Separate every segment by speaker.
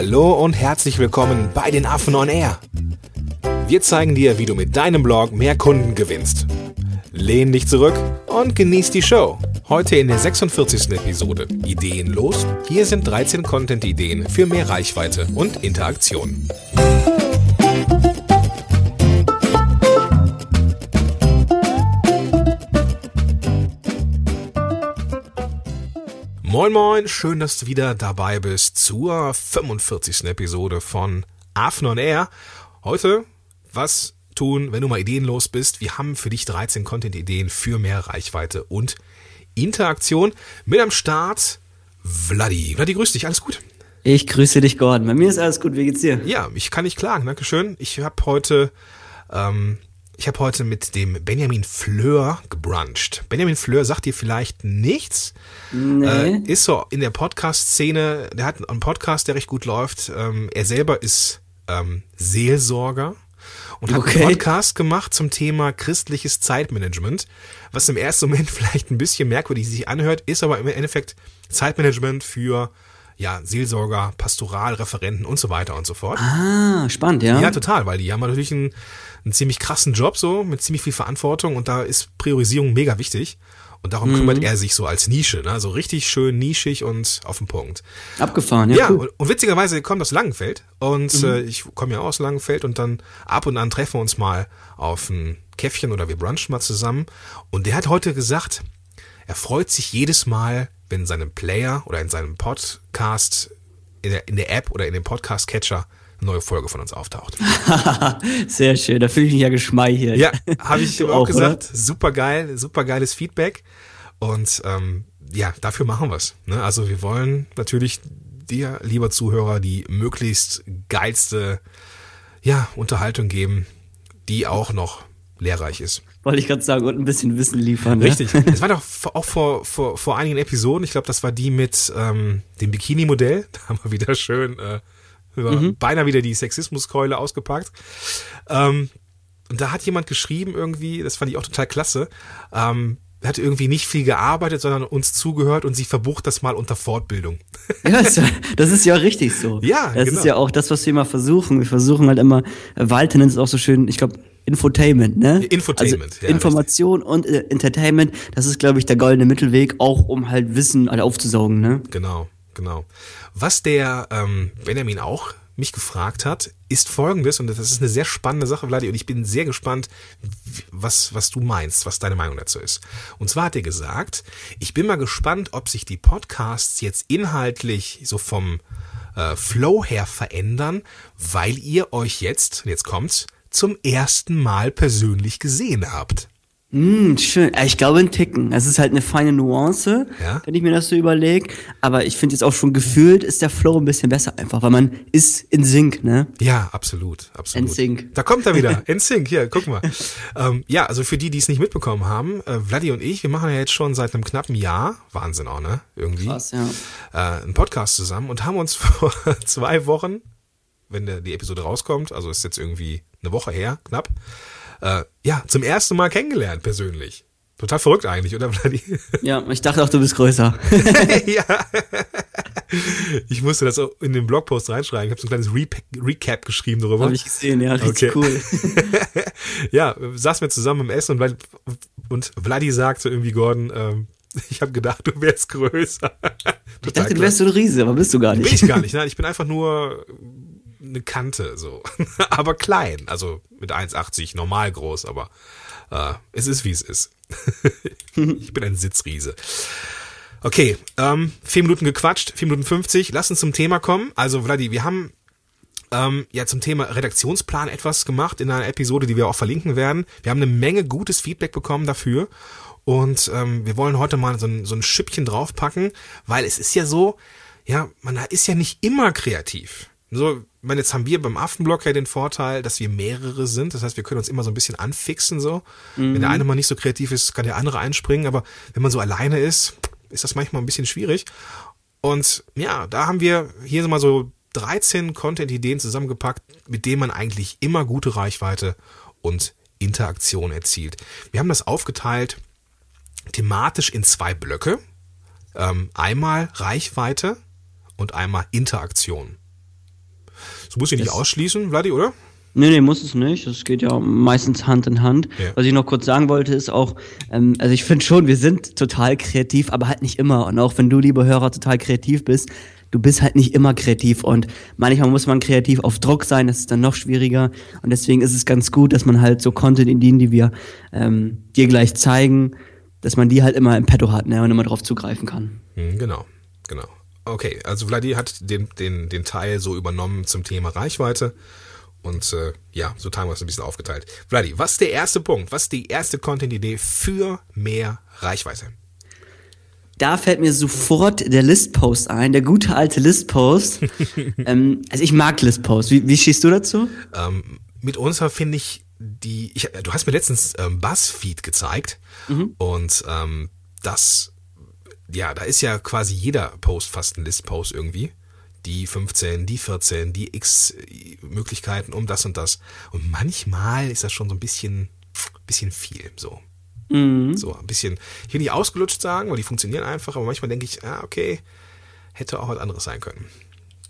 Speaker 1: Hallo und herzlich willkommen bei den Affen on Air. Wir zeigen dir, wie du mit deinem Blog mehr Kunden gewinnst. Lehn dich zurück und genieß die Show. Heute in der 46. Episode Ideenlos. Hier sind 13 Content-Ideen für mehr Reichweite und Interaktion. Moin Moin, schön, dass du wieder dabei bist zur 45. Episode von Affen on Air. Heute, was tun, wenn du mal ideenlos bist? Wir haben für dich 13 Content-Ideen für mehr Reichweite und Interaktion. Mit am Start Vladi. Vladi, grüß dich, alles gut?
Speaker 2: Ich grüße dich, Gordon. Bei mir ist alles gut. Wie geht's dir?
Speaker 1: Ja, ich kann nicht klagen, Dankeschön. Ich habe heute ähm, ich habe heute mit dem Benjamin Fleur gebruncht. Benjamin Fleur sagt dir vielleicht nichts. Nee. Äh, ist so in der Podcast-Szene, der hat einen Podcast, der recht gut läuft. Ähm, er selber ist ähm, Seelsorger und hat okay. einen Podcast gemacht zum Thema christliches Zeitmanagement, was im ersten Moment vielleicht ein bisschen merkwürdig sich anhört, ist aber im Endeffekt Zeitmanagement für ja, Seelsorger, Pastoralreferenten und so weiter und so fort.
Speaker 2: Ah, spannend, ja.
Speaker 1: Ja, total, weil die haben natürlich einen, einen ziemlich krassen Job so, mit ziemlich viel Verantwortung und da ist Priorisierung mega wichtig. Und darum mhm. kümmert er sich so als Nische, ne? so richtig schön nischig und auf den Punkt.
Speaker 2: Abgefahren, ja.
Speaker 1: Ja, cool. und, witzigerweise kommt aus Langenfeld und mhm. äh, ich komme ja aus Langenfeld und dann ab und an treffen wir uns mal auf ein Käffchen oder wir brunchen mal zusammen. Und der hat heute gesagt, er freut sich jedes Mal, wenn in seinem Player oder in seinem Podcast, in der, in der App oder in dem Podcast-Catcher neue Folge von uns auftaucht.
Speaker 2: Sehr schön, da fühle ich mich ja geschmeichelt.
Speaker 1: Ja, habe ich auch, auch gesagt. Super geil, super geiles Feedback. Und ähm, ja, dafür machen wir's. Ne? Also wir wollen natürlich dir, lieber Zuhörer, die möglichst geilste ja, Unterhaltung geben, die auch noch lehrreich ist.
Speaker 2: Wollte ich gerade sagen, und ein bisschen Wissen liefern.
Speaker 1: Ne? Richtig. Es war doch auch vor, vor, vor einigen Episoden, ich glaube, das war die mit ähm, dem Bikini-Modell. Da haben wir wieder schön äh, mhm. beinahe wieder die Sexismuskeule ausgepackt. Ähm, und da hat jemand geschrieben irgendwie, das fand ich auch total klasse, ähm, hat irgendwie nicht viel gearbeitet, sondern uns zugehört und sie verbucht das mal unter Fortbildung.
Speaker 2: Ja, das ist ja richtig so.
Speaker 1: Ja,
Speaker 2: Das genau. ist ja auch das, was wir immer versuchen. Wir versuchen halt immer, Walter nennt es auch so schön, ich glaube, Infotainment, ne?
Speaker 1: Infotainment,
Speaker 2: also ja, Information richtig. und äh, Entertainment, das ist, glaube ich, der goldene Mittelweg, auch um halt Wissen halt aufzusaugen, ne?
Speaker 1: Genau, genau. Was der ähm, Benjamin auch mich gefragt hat, ist folgendes, und das ist eine sehr spannende Sache, Vladi, und ich bin sehr gespannt, was, was du meinst, was deine Meinung dazu ist. Und zwar hat er gesagt, ich bin mal gespannt, ob sich die Podcasts jetzt inhaltlich so vom äh, Flow her verändern, weil ihr euch jetzt, jetzt kommt's, zum ersten Mal persönlich gesehen habt.
Speaker 2: Mm, schön. Ich glaube ein Ticken. Es ist halt eine feine Nuance, ja? wenn ich mir das so überlege. Aber ich finde jetzt auch schon gefühlt ist der Flow ein bisschen besser einfach, weil man ist in Sync, ne?
Speaker 1: Ja, absolut, absolut.
Speaker 2: In Sync.
Speaker 1: Da kommt er wieder. In Sync. Hier, guck mal. ähm, ja, also für die, die es nicht mitbekommen haben, äh, Vladi und ich, wir machen ja jetzt schon seit einem knappen Jahr, Wahnsinn auch, ne? Irgendwie.
Speaker 2: Krass, ja.
Speaker 1: Äh, einen Podcast zusammen und haben uns vor zwei Wochen, wenn der, die Episode rauskommt, also ist jetzt irgendwie eine Woche her, knapp, äh, ja, zum ersten Mal kennengelernt persönlich. Total verrückt eigentlich, oder Vladi?
Speaker 2: Ja, ich dachte auch, du bist größer.
Speaker 1: ja. Ich musste das auch in den Blogpost reinschreiben. Ich habe so ein kleines Re Recap geschrieben darüber.
Speaker 2: Habe ich gesehen, ja, richtig okay. cool.
Speaker 1: ja, saßen wir zusammen im Essen und, Vladi, und Vladi sagte irgendwie Gordon, ähm, ich habe gedacht, du wärst größer.
Speaker 2: ich dachte, du wärst so ein Riese, aber bist du gar nicht.
Speaker 1: Bin ich gar nicht, nein, ich bin einfach nur eine Kante, so. aber klein, also mit 1,80, normal groß, aber äh, es ist wie es ist. ich bin ein Sitzriese. Okay, ähm, vier Minuten gequatscht, vier Minuten 50. Lass uns zum Thema kommen. Also, Vladi, wir haben ähm, ja zum Thema Redaktionsplan etwas gemacht in einer Episode, die wir auch verlinken werden. Wir haben eine Menge gutes Feedback bekommen dafür. Und ähm, wir wollen heute mal so ein, so ein Schippchen draufpacken, weil es ist ja so, ja, man ist ja nicht immer kreativ. So, ich meine, jetzt haben wir beim Affenblock ja den Vorteil, dass wir mehrere sind. Das heißt, wir können uns immer so ein bisschen anfixen, so. Mhm. Wenn der eine mal nicht so kreativ ist, kann der andere einspringen. Aber wenn man so alleine ist, ist das manchmal ein bisschen schwierig. Und ja, da haben wir hier mal so 13 Content-Ideen zusammengepackt, mit denen man eigentlich immer gute Reichweite und Interaktion erzielt. Wir haben das aufgeteilt thematisch in zwei Blöcke. Ähm, einmal Reichweite und einmal Interaktion. Muss ich nicht ausschließen, Vladi, oder?
Speaker 2: Nee, nee, muss es nicht. Das geht ja meistens Hand in Hand. Ja. Was ich noch kurz sagen wollte, ist auch, ähm, also ich finde schon, wir sind total kreativ, aber halt nicht immer. Und auch wenn du, lieber Hörer, total kreativ bist, du bist halt nicht immer kreativ. Und manchmal muss man kreativ auf Druck sein, das ist dann noch schwieriger. Und deswegen ist es ganz gut, dass man halt so Content-Ideen, die wir ähm, dir gleich zeigen, dass man die halt immer im Petto hat ne, und immer drauf zugreifen kann.
Speaker 1: Hm, genau, genau. Okay, also Vladi hat den, den, den Teil so übernommen zum Thema Reichweite. Und äh, ja, so haben wir es ein bisschen aufgeteilt. Vladi, was ist der erste Punkt? Was ist die erste Content-Idee für mehr Reichweite?
Speaker 2: Da fällt mir sofort der Listpost ein, der gute alte Listpost. ähm, also ich mag Listpost. Wie, wie schießt du dazu?
Speaker 1: Ähm, mitunter finde ich die, ich, du hast mir letztens ähm, Buzzfeed gezeigt mhm. und ähm, das, ja, da ist ja quasi jeder Post fast ein Listpost irgendwie die 15, die 14, die X Möglichkeiten um das und das. Und manchmal ist das schon so ein bisschen, bisschen viel, so. Mhm. So, ein bisschen, ich will nicht ausgelutscht sagen, weil die funktionieren einfach, aber manchmal denke ich, ah, okay, hätte auch was anderes sein können.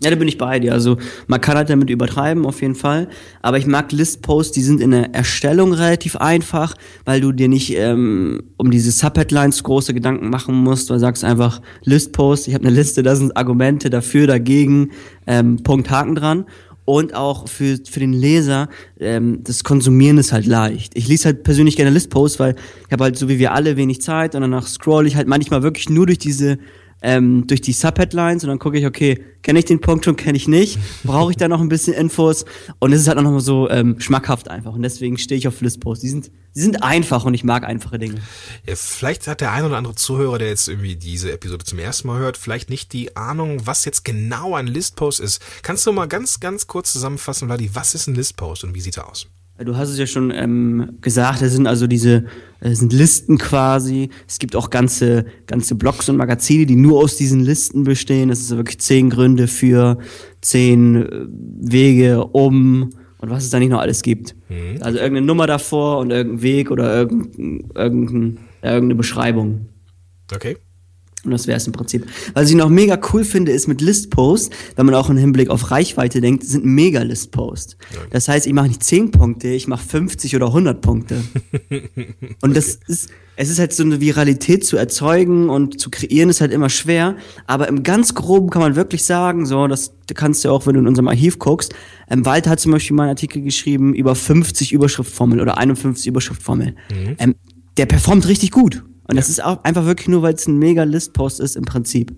Speaker 2: Ja, da bin ich bei dir. Also man kann halt damit übertreiben, auf jeden Fall. Aber ich mag Listposts, die sind in der Erstellung relativ einfach, weil du dir nicht ähm, um diese Subheadlines große Gedanken machen musst. Du sagst einfach Listpost, ich habe eine Liste, da sind Argumente dafür, dagegen, ähm, Punkt, Haken dran. Und auch für, für den Leser, ähm, das Konsumieren ist halt leicht. Ich lese halt persönlich gerne Listposts, weil ich habe halt so wie wir alle wenig Zeit und danach scroll ich halt manchmal wirklich nur durch diese ähm, durch die Subheadlines und dann gucke ich, okay, kenne ich den Punkt schon, kenne ich nicht, brauche ich da noch ein bisschen Infos und es ist halt auch nochmal so ähm, schmackhaft einfach und deswegen stehe ich auf Listposts. Die sind, die sind einfach und ich mag einfache Dinge.
Speaker 1: Ja, vielleicht hat der ein oder andere Zuhörer, der jetzt irgendwie diese Episode zum ersten Mal hört, vielleicht nicht die Ahnung, was jetzt genau ein Listpost ist. Kannst du mal ganz, ganz kurz zusammenfassen, Vladi, was ist ein Listpost und wie sieht er aus?
Speaker 2: Du hast es ja schon ähm, gesagt, es sind also diese es sind Listen quasi. Es gibt auch ganze, ganze Blogs und Magazine, die nur aus diesen Listen bestehen. Es ist wirklich zehn Gründe für, zehn äh, Wege um und was es da nicht noch alles gibt. Mhm. Also irgendeine Nummer davor und irgendein Weg oder irgendein, irgendein, irgendeine Beschreibung.
Speaker 1: Okay.
Speaker 2: Und das wäre es im Prinzip. Was ich noch mega cool finde, ist mit Listpost, wenn man auch im Hinblick auf Reichweite denkt, sind mega Listpost. Das heißt, ich mache nicht 10 Punkte, ich mache 50 oder 100 Punkte. und das okay. ist, es ist halt so eine Viralität zu erzeugen und zu kreieren ist halt immer schwer. Aber im ganz Groben kann man wirklich sagen, so, das kannst du auch, wenn du in unserem Archiv guckst. Ähm, Walter hat zum Beispiel mal einen Artikel geschrieben über 50 Überschriftformeln oder 51 Überschriftformeln. Mhm. Ähm, der performt richtig gut. Und das ist auch einfach wirklich nur, weil es ein mega Listpost ist im Prinzip.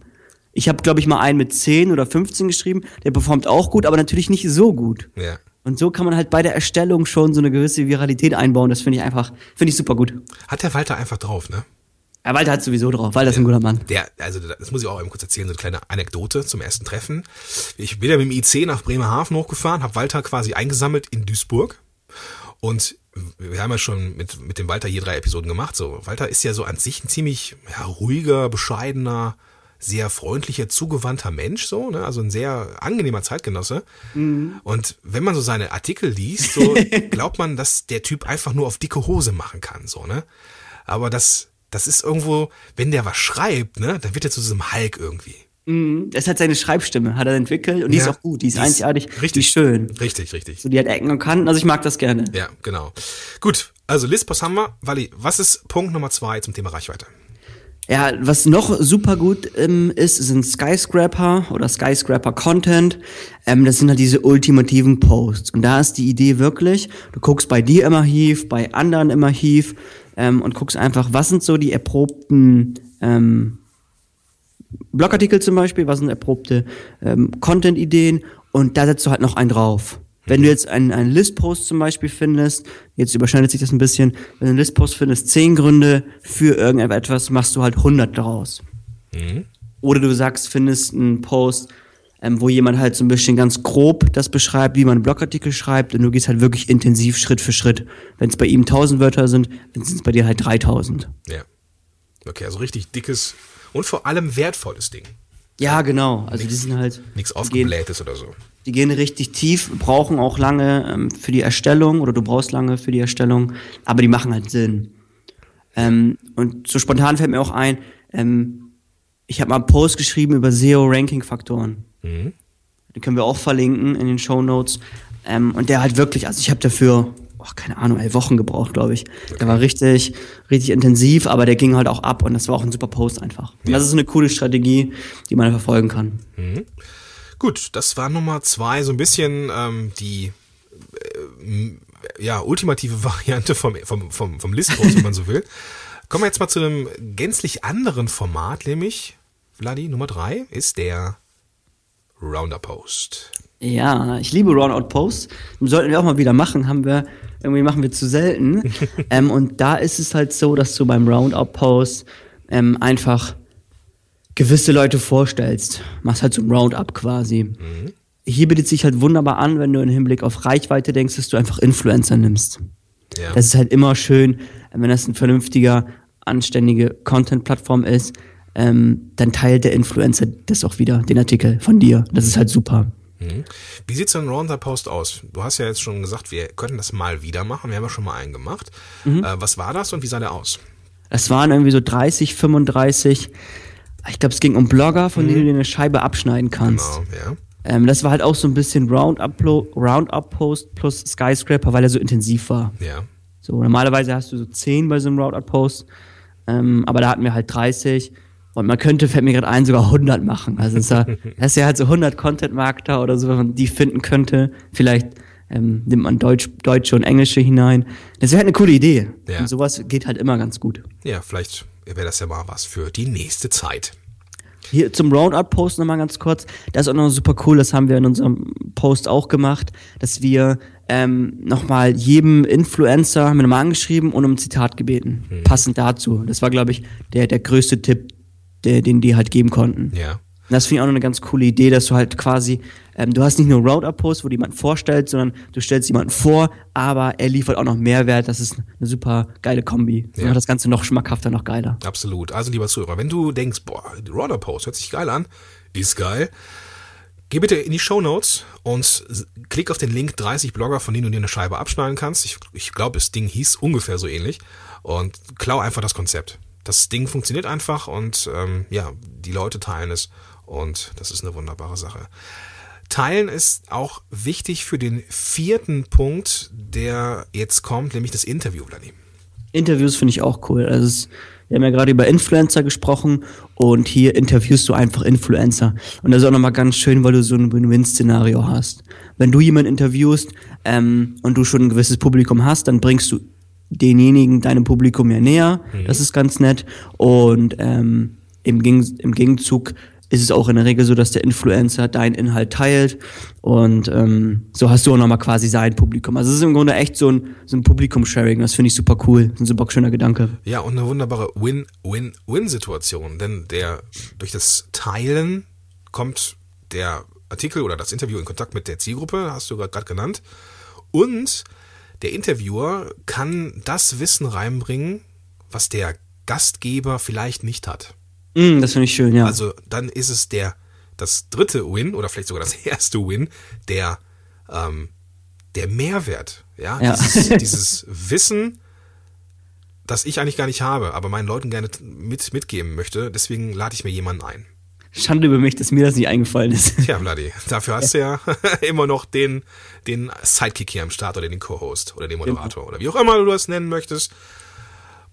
Speaker 2: Ich habe, glaube ich, mal einen mit 10 oder 15 geschrieben, der performt auch gut, aber natürlich nicht so gut.
Speaker 1: Ja.
Speaker 2: Und so kann man halt bei der Erstellung schon so eine gewisse Viralität einbauen. Das finde ich einfach, finde ich super gut.
Speaker 1: Hat der Walter einfach drauf, ne?
Speaker 2: Ja, Walter hat sowieso drauf. Walter ist ein guter Mann.
Speaker 1: Der, also das muss ich auch eben kurz erzählen, so eine kleine Anekdote zum ersten Treffen. Ich bin ja mit dem IC nach Bremerhaven hochgefahren, habe Walter quasi eingesammelt in Duisburg und wir haben ja schon mit, mit dem Walter hier drei Episoden gemacht. So, Walter ist ja so an sich ein ziemlich ja, ruhiger, bescheidener, sehr freundlicher, zugewandter Mensch, so, ne? Also ein sehr angenehmer Zeitgenosse. Mhm. Und wenn man so seine Artikel liest, so glaubt man, dass der Typ einfach nur auf dicke Hose machen kann, so, ne? Aber das, das ist irgendwo, wenn der was schreibt, ne, dann wird er zu diesem Hulk irgendwie.
Speaker 2: Mhm. Das hat seine Schreibstimme, hat er entwickelt und die ja, ist auch gut, die ist die einzigartig,
Speaker 1: richtig,
Speaker 2: die ist schön.
Speaker 1: Richtig, richtig.
Speaker 2: So, die hat Ecken und Kanten, also ich mag das gerne.
Speaker 1: Ja, genau. Gut, also Listpost haben wir. Wally, was ist Punkt Nummer zwei zum Thema Reichweite?
Speaker 2: Ja, was noch super gut ähm, ist, sind Skyscraper oder Skyscraper Content. Ähm, das sind halt diese ultimativen Posts. Und da ist die Idee wirklich, du guckst bei dir immer Archiv, bei anderen immer Archiv ähm, und guckst einfach, was sind so die erprobten ähm, Blogartikel zum Beispiel, was sind erprobte ähm, Content-Ideen und da setzt du halt noch einen drauf. Wenn du jetzt einen, einen List-Post zum Beispiel findest, jetzt überschneidet sich das ein bisschen, wenn du einen List-Post findest, zehn Gründe für irgendetwas, machst du halt 100 daraus. Mhm. Oder du sagst, findest einen Post, ähm, wo jemand halt so ein bisschen ganz grob das beschreibt, wie man einen Blogartikel schreibt und du gehst halt wirklich intensiv Schritt für Schritt. Wenn es bei ihm 1000 Wörter sind, dann sind es bei dir halt 3000.
Speaker 1: Ja. Okay, also richtig dickes und vor allem wertvolles Ding.
Speaker 2: Ja, genau. Also
Speaker 1: nix,
Speaker 2: die sind halt.
Speaker 1: Nichts aufgeblähtes oder so.
Speaker 2: Die gehen richtig tief, brauchen auch lange ähm, für die Erstellung oder du brauchst lange für die Erstellung, aber die machen halt Sinn. Ähm, und so spontan fällt mir auch ein, ähm, ich habe mal einen Post geschrieben über SEO-Ranking-Faktoren. Mhm. Den können wir auch verlinken in den Show Notes. Ähm, und der halt wirklich, also ich habe dafür, oh, keine Ahnung, elf Wochen gebraucht, glaube ich. Der war richtig, richtig intensiv, aber der ging halt auch ab und das war auch ein super Post einfach. Und das ist eine coole Strategie, die man verfolgen kann.
Speaker 1: Gut, das war Nummer zwei, so ein bisschen ähm, die äh, ja, ultimative Variante vom, vom, vom, vom Listpost, wenn man so will. Kommen wir jetzt mal zu einem gänzlich anderen Format, nämlich, Vladi, Nummer drei ist der Roundup Post.
Speaker 2: Ja, ich liebe Roundout Posts. Sollten wir auch mal wieder machen, haben wir, irgendwie machen wir zu selten. ähm, und da ist es halt so, dass du beim Roundout Post ähm, einfach gewisse Leute vorstellst. Machst halt so ein Roundup quasi. Hier bietet sich halt wunderbar an, wenn du im Hinblick auf Reichweite denkst, dass du einfach Influencer nimmst.
Speaker 1: Ja.
Speaker 2: Das ist halt immer schön, wenn das ein vernünftiger, anständige Content-Plattform ist, ähm, dann teilt der Influencer das auch wieder, den Artikel von dir. Das ist halt super.
Speaker 1: Mhm. Wie sieht so ein Roundup-Post aus? Du hast ja jetzt schon gesagt, wir könnten das mal wieder machen. Wir haben ja schon mal einen gemacht.
Speaker 2: Mhm.
Speaker 1: Äh, was war das und wie sah der aus?
Speaker 2: Es waren irgendwie so 30, 35, ich glaube, es ging um Blogger, von denen du dir eine Scheibe abschneiden kannst.
Speaker 1: Genau, ja.
Speaker 2: Ähm, das war halt auch so ein bisschen Roundup-Post Roundup plus Skyscraper, weil er so intensiv war.
Speaker 1: Ja.
Speaker 2: So, normalerweise hast du so 10 bei so einem Roundup-Post, ähm, aber da hatten wir halt 30. Und man könnte, fällt mir gerade ein, sogar 100 machen. Also es ist ja, das ist ja halt so 100 Content-Marketer oder so, wenn man die finden könnte. Vielleicht ähm, nimmt man Deutsch, Deutsche und Englische hinein. Das wäre halt eine coole Idee.
Speaker 1: Ja.
Speaker 2: Und sowas geht halt immer ganz gut.
Speaker 1: Ja, vielleicht wäre das ja mal was für die nächste Zeit.
Speaker 2: Hier zum Roundup-Post nochmal ganz kurz. Das ist auch noch super cool, das haben wir in unserem Post auch gemacht, dass wir ähm, nochmal jedem Influencer haben wir nochmal angeschrieben und um ein Zitat gebeten. Passend dazu. Das war, glaube ich, der, der größte Tipp, den die halt geben konnten.
Speaker 1: Ja.
Speaker 2: Und das finde ich auch noch eine ganz coole Idee, dass du halt quasi, ähm, du hast nicht nur Roundup-Post, wo du jemanden vorstellst, sondern du stellst jemanden vor, aber er liefert auch noch Mehrwert. Das ist eine super geile Kombi. Das
Speaker 1: Ja.
Speaker 2: macht das Ganze noch schmackhafter, noch geiler.
Speaker 1: Absolut. Also, lieber Zuhörer, wenn du denkst, boah, Roundup Post hört sich geil an, ist geil, geh bitte in die Show Notes und klick auf den Link 30 Blogger, von denen du dir eine Scheibe abschneiden kannst. Ich, ich glaube, das Ding hieß ungefähr so ähnlich. Und klau einfach das Konzept. Das Ding funktioniert einfach und ähm, ja, die Leute teilen es und das ist eine wunderbare Sache. Teilen ist auch wichtig für den vierten Punkt, der jetzt kommt, nämlich das Interview, Vladimir.
Speaker 2: Interviews finde ich auch cool. Also wir haben ja gerade über Influencer gesprochen und hier interviewst du einfach Influencer. Und das ist auch nochmal ganz schön, weil du so ein Win-Win-Szenario hast. Wenn du jemanden interviewst ähm, und du schon ein gewisses Publikum hast, dann bringst du denjenigen deinem Publikum ja näher. Das ist ganz nett. Und ähm, im, Geg im Gegenzug ist es auch in der Regel so, dass der Influencer deinen Inhalt teilt und ähm, so hast du auch nochmal quasi sein Publikum. Also es ist im Grunde echt so ein, so ein Publikum-Sharing, das finde ich super cool, das ist ein super schöner Gedanke.
Speaker 1: Ja, und eine wunderbare Win-Win-Win-Situation, denn der durch das Teilen kommt der Artikel oder das Interview in Kontakt mit der Zielgruppe, hast du gerade genannt, und der Interviewer kann das Wissen reinbringen, was der Gastgeber vielleicht nicht hat.
Speaker 2: Mm, das finde ich schön, ja.
Speaker 1: Also dann ist es der das dritte Win oder vielleicht sogar das erste Win, der ähm, der Mehrwert, ja,
Speaker 2: Ja.
Speaker 1: Dieses, dieses Wissen, das ich eigentlich gar nicht habe, aber meinen Leuten gerne mit mitgeben möchte. Deswegen lade ich mir jemanden ein.
Speaker 2: Schande über mich, dass mir das nicht eingefallen ist.
Speaker 1: Tja, Vladi, dafür hast du ja immer noch den den Sidekick hier am Start oder den Co-Host oder den Moderator oder wie auch immer du das nennen möchtest.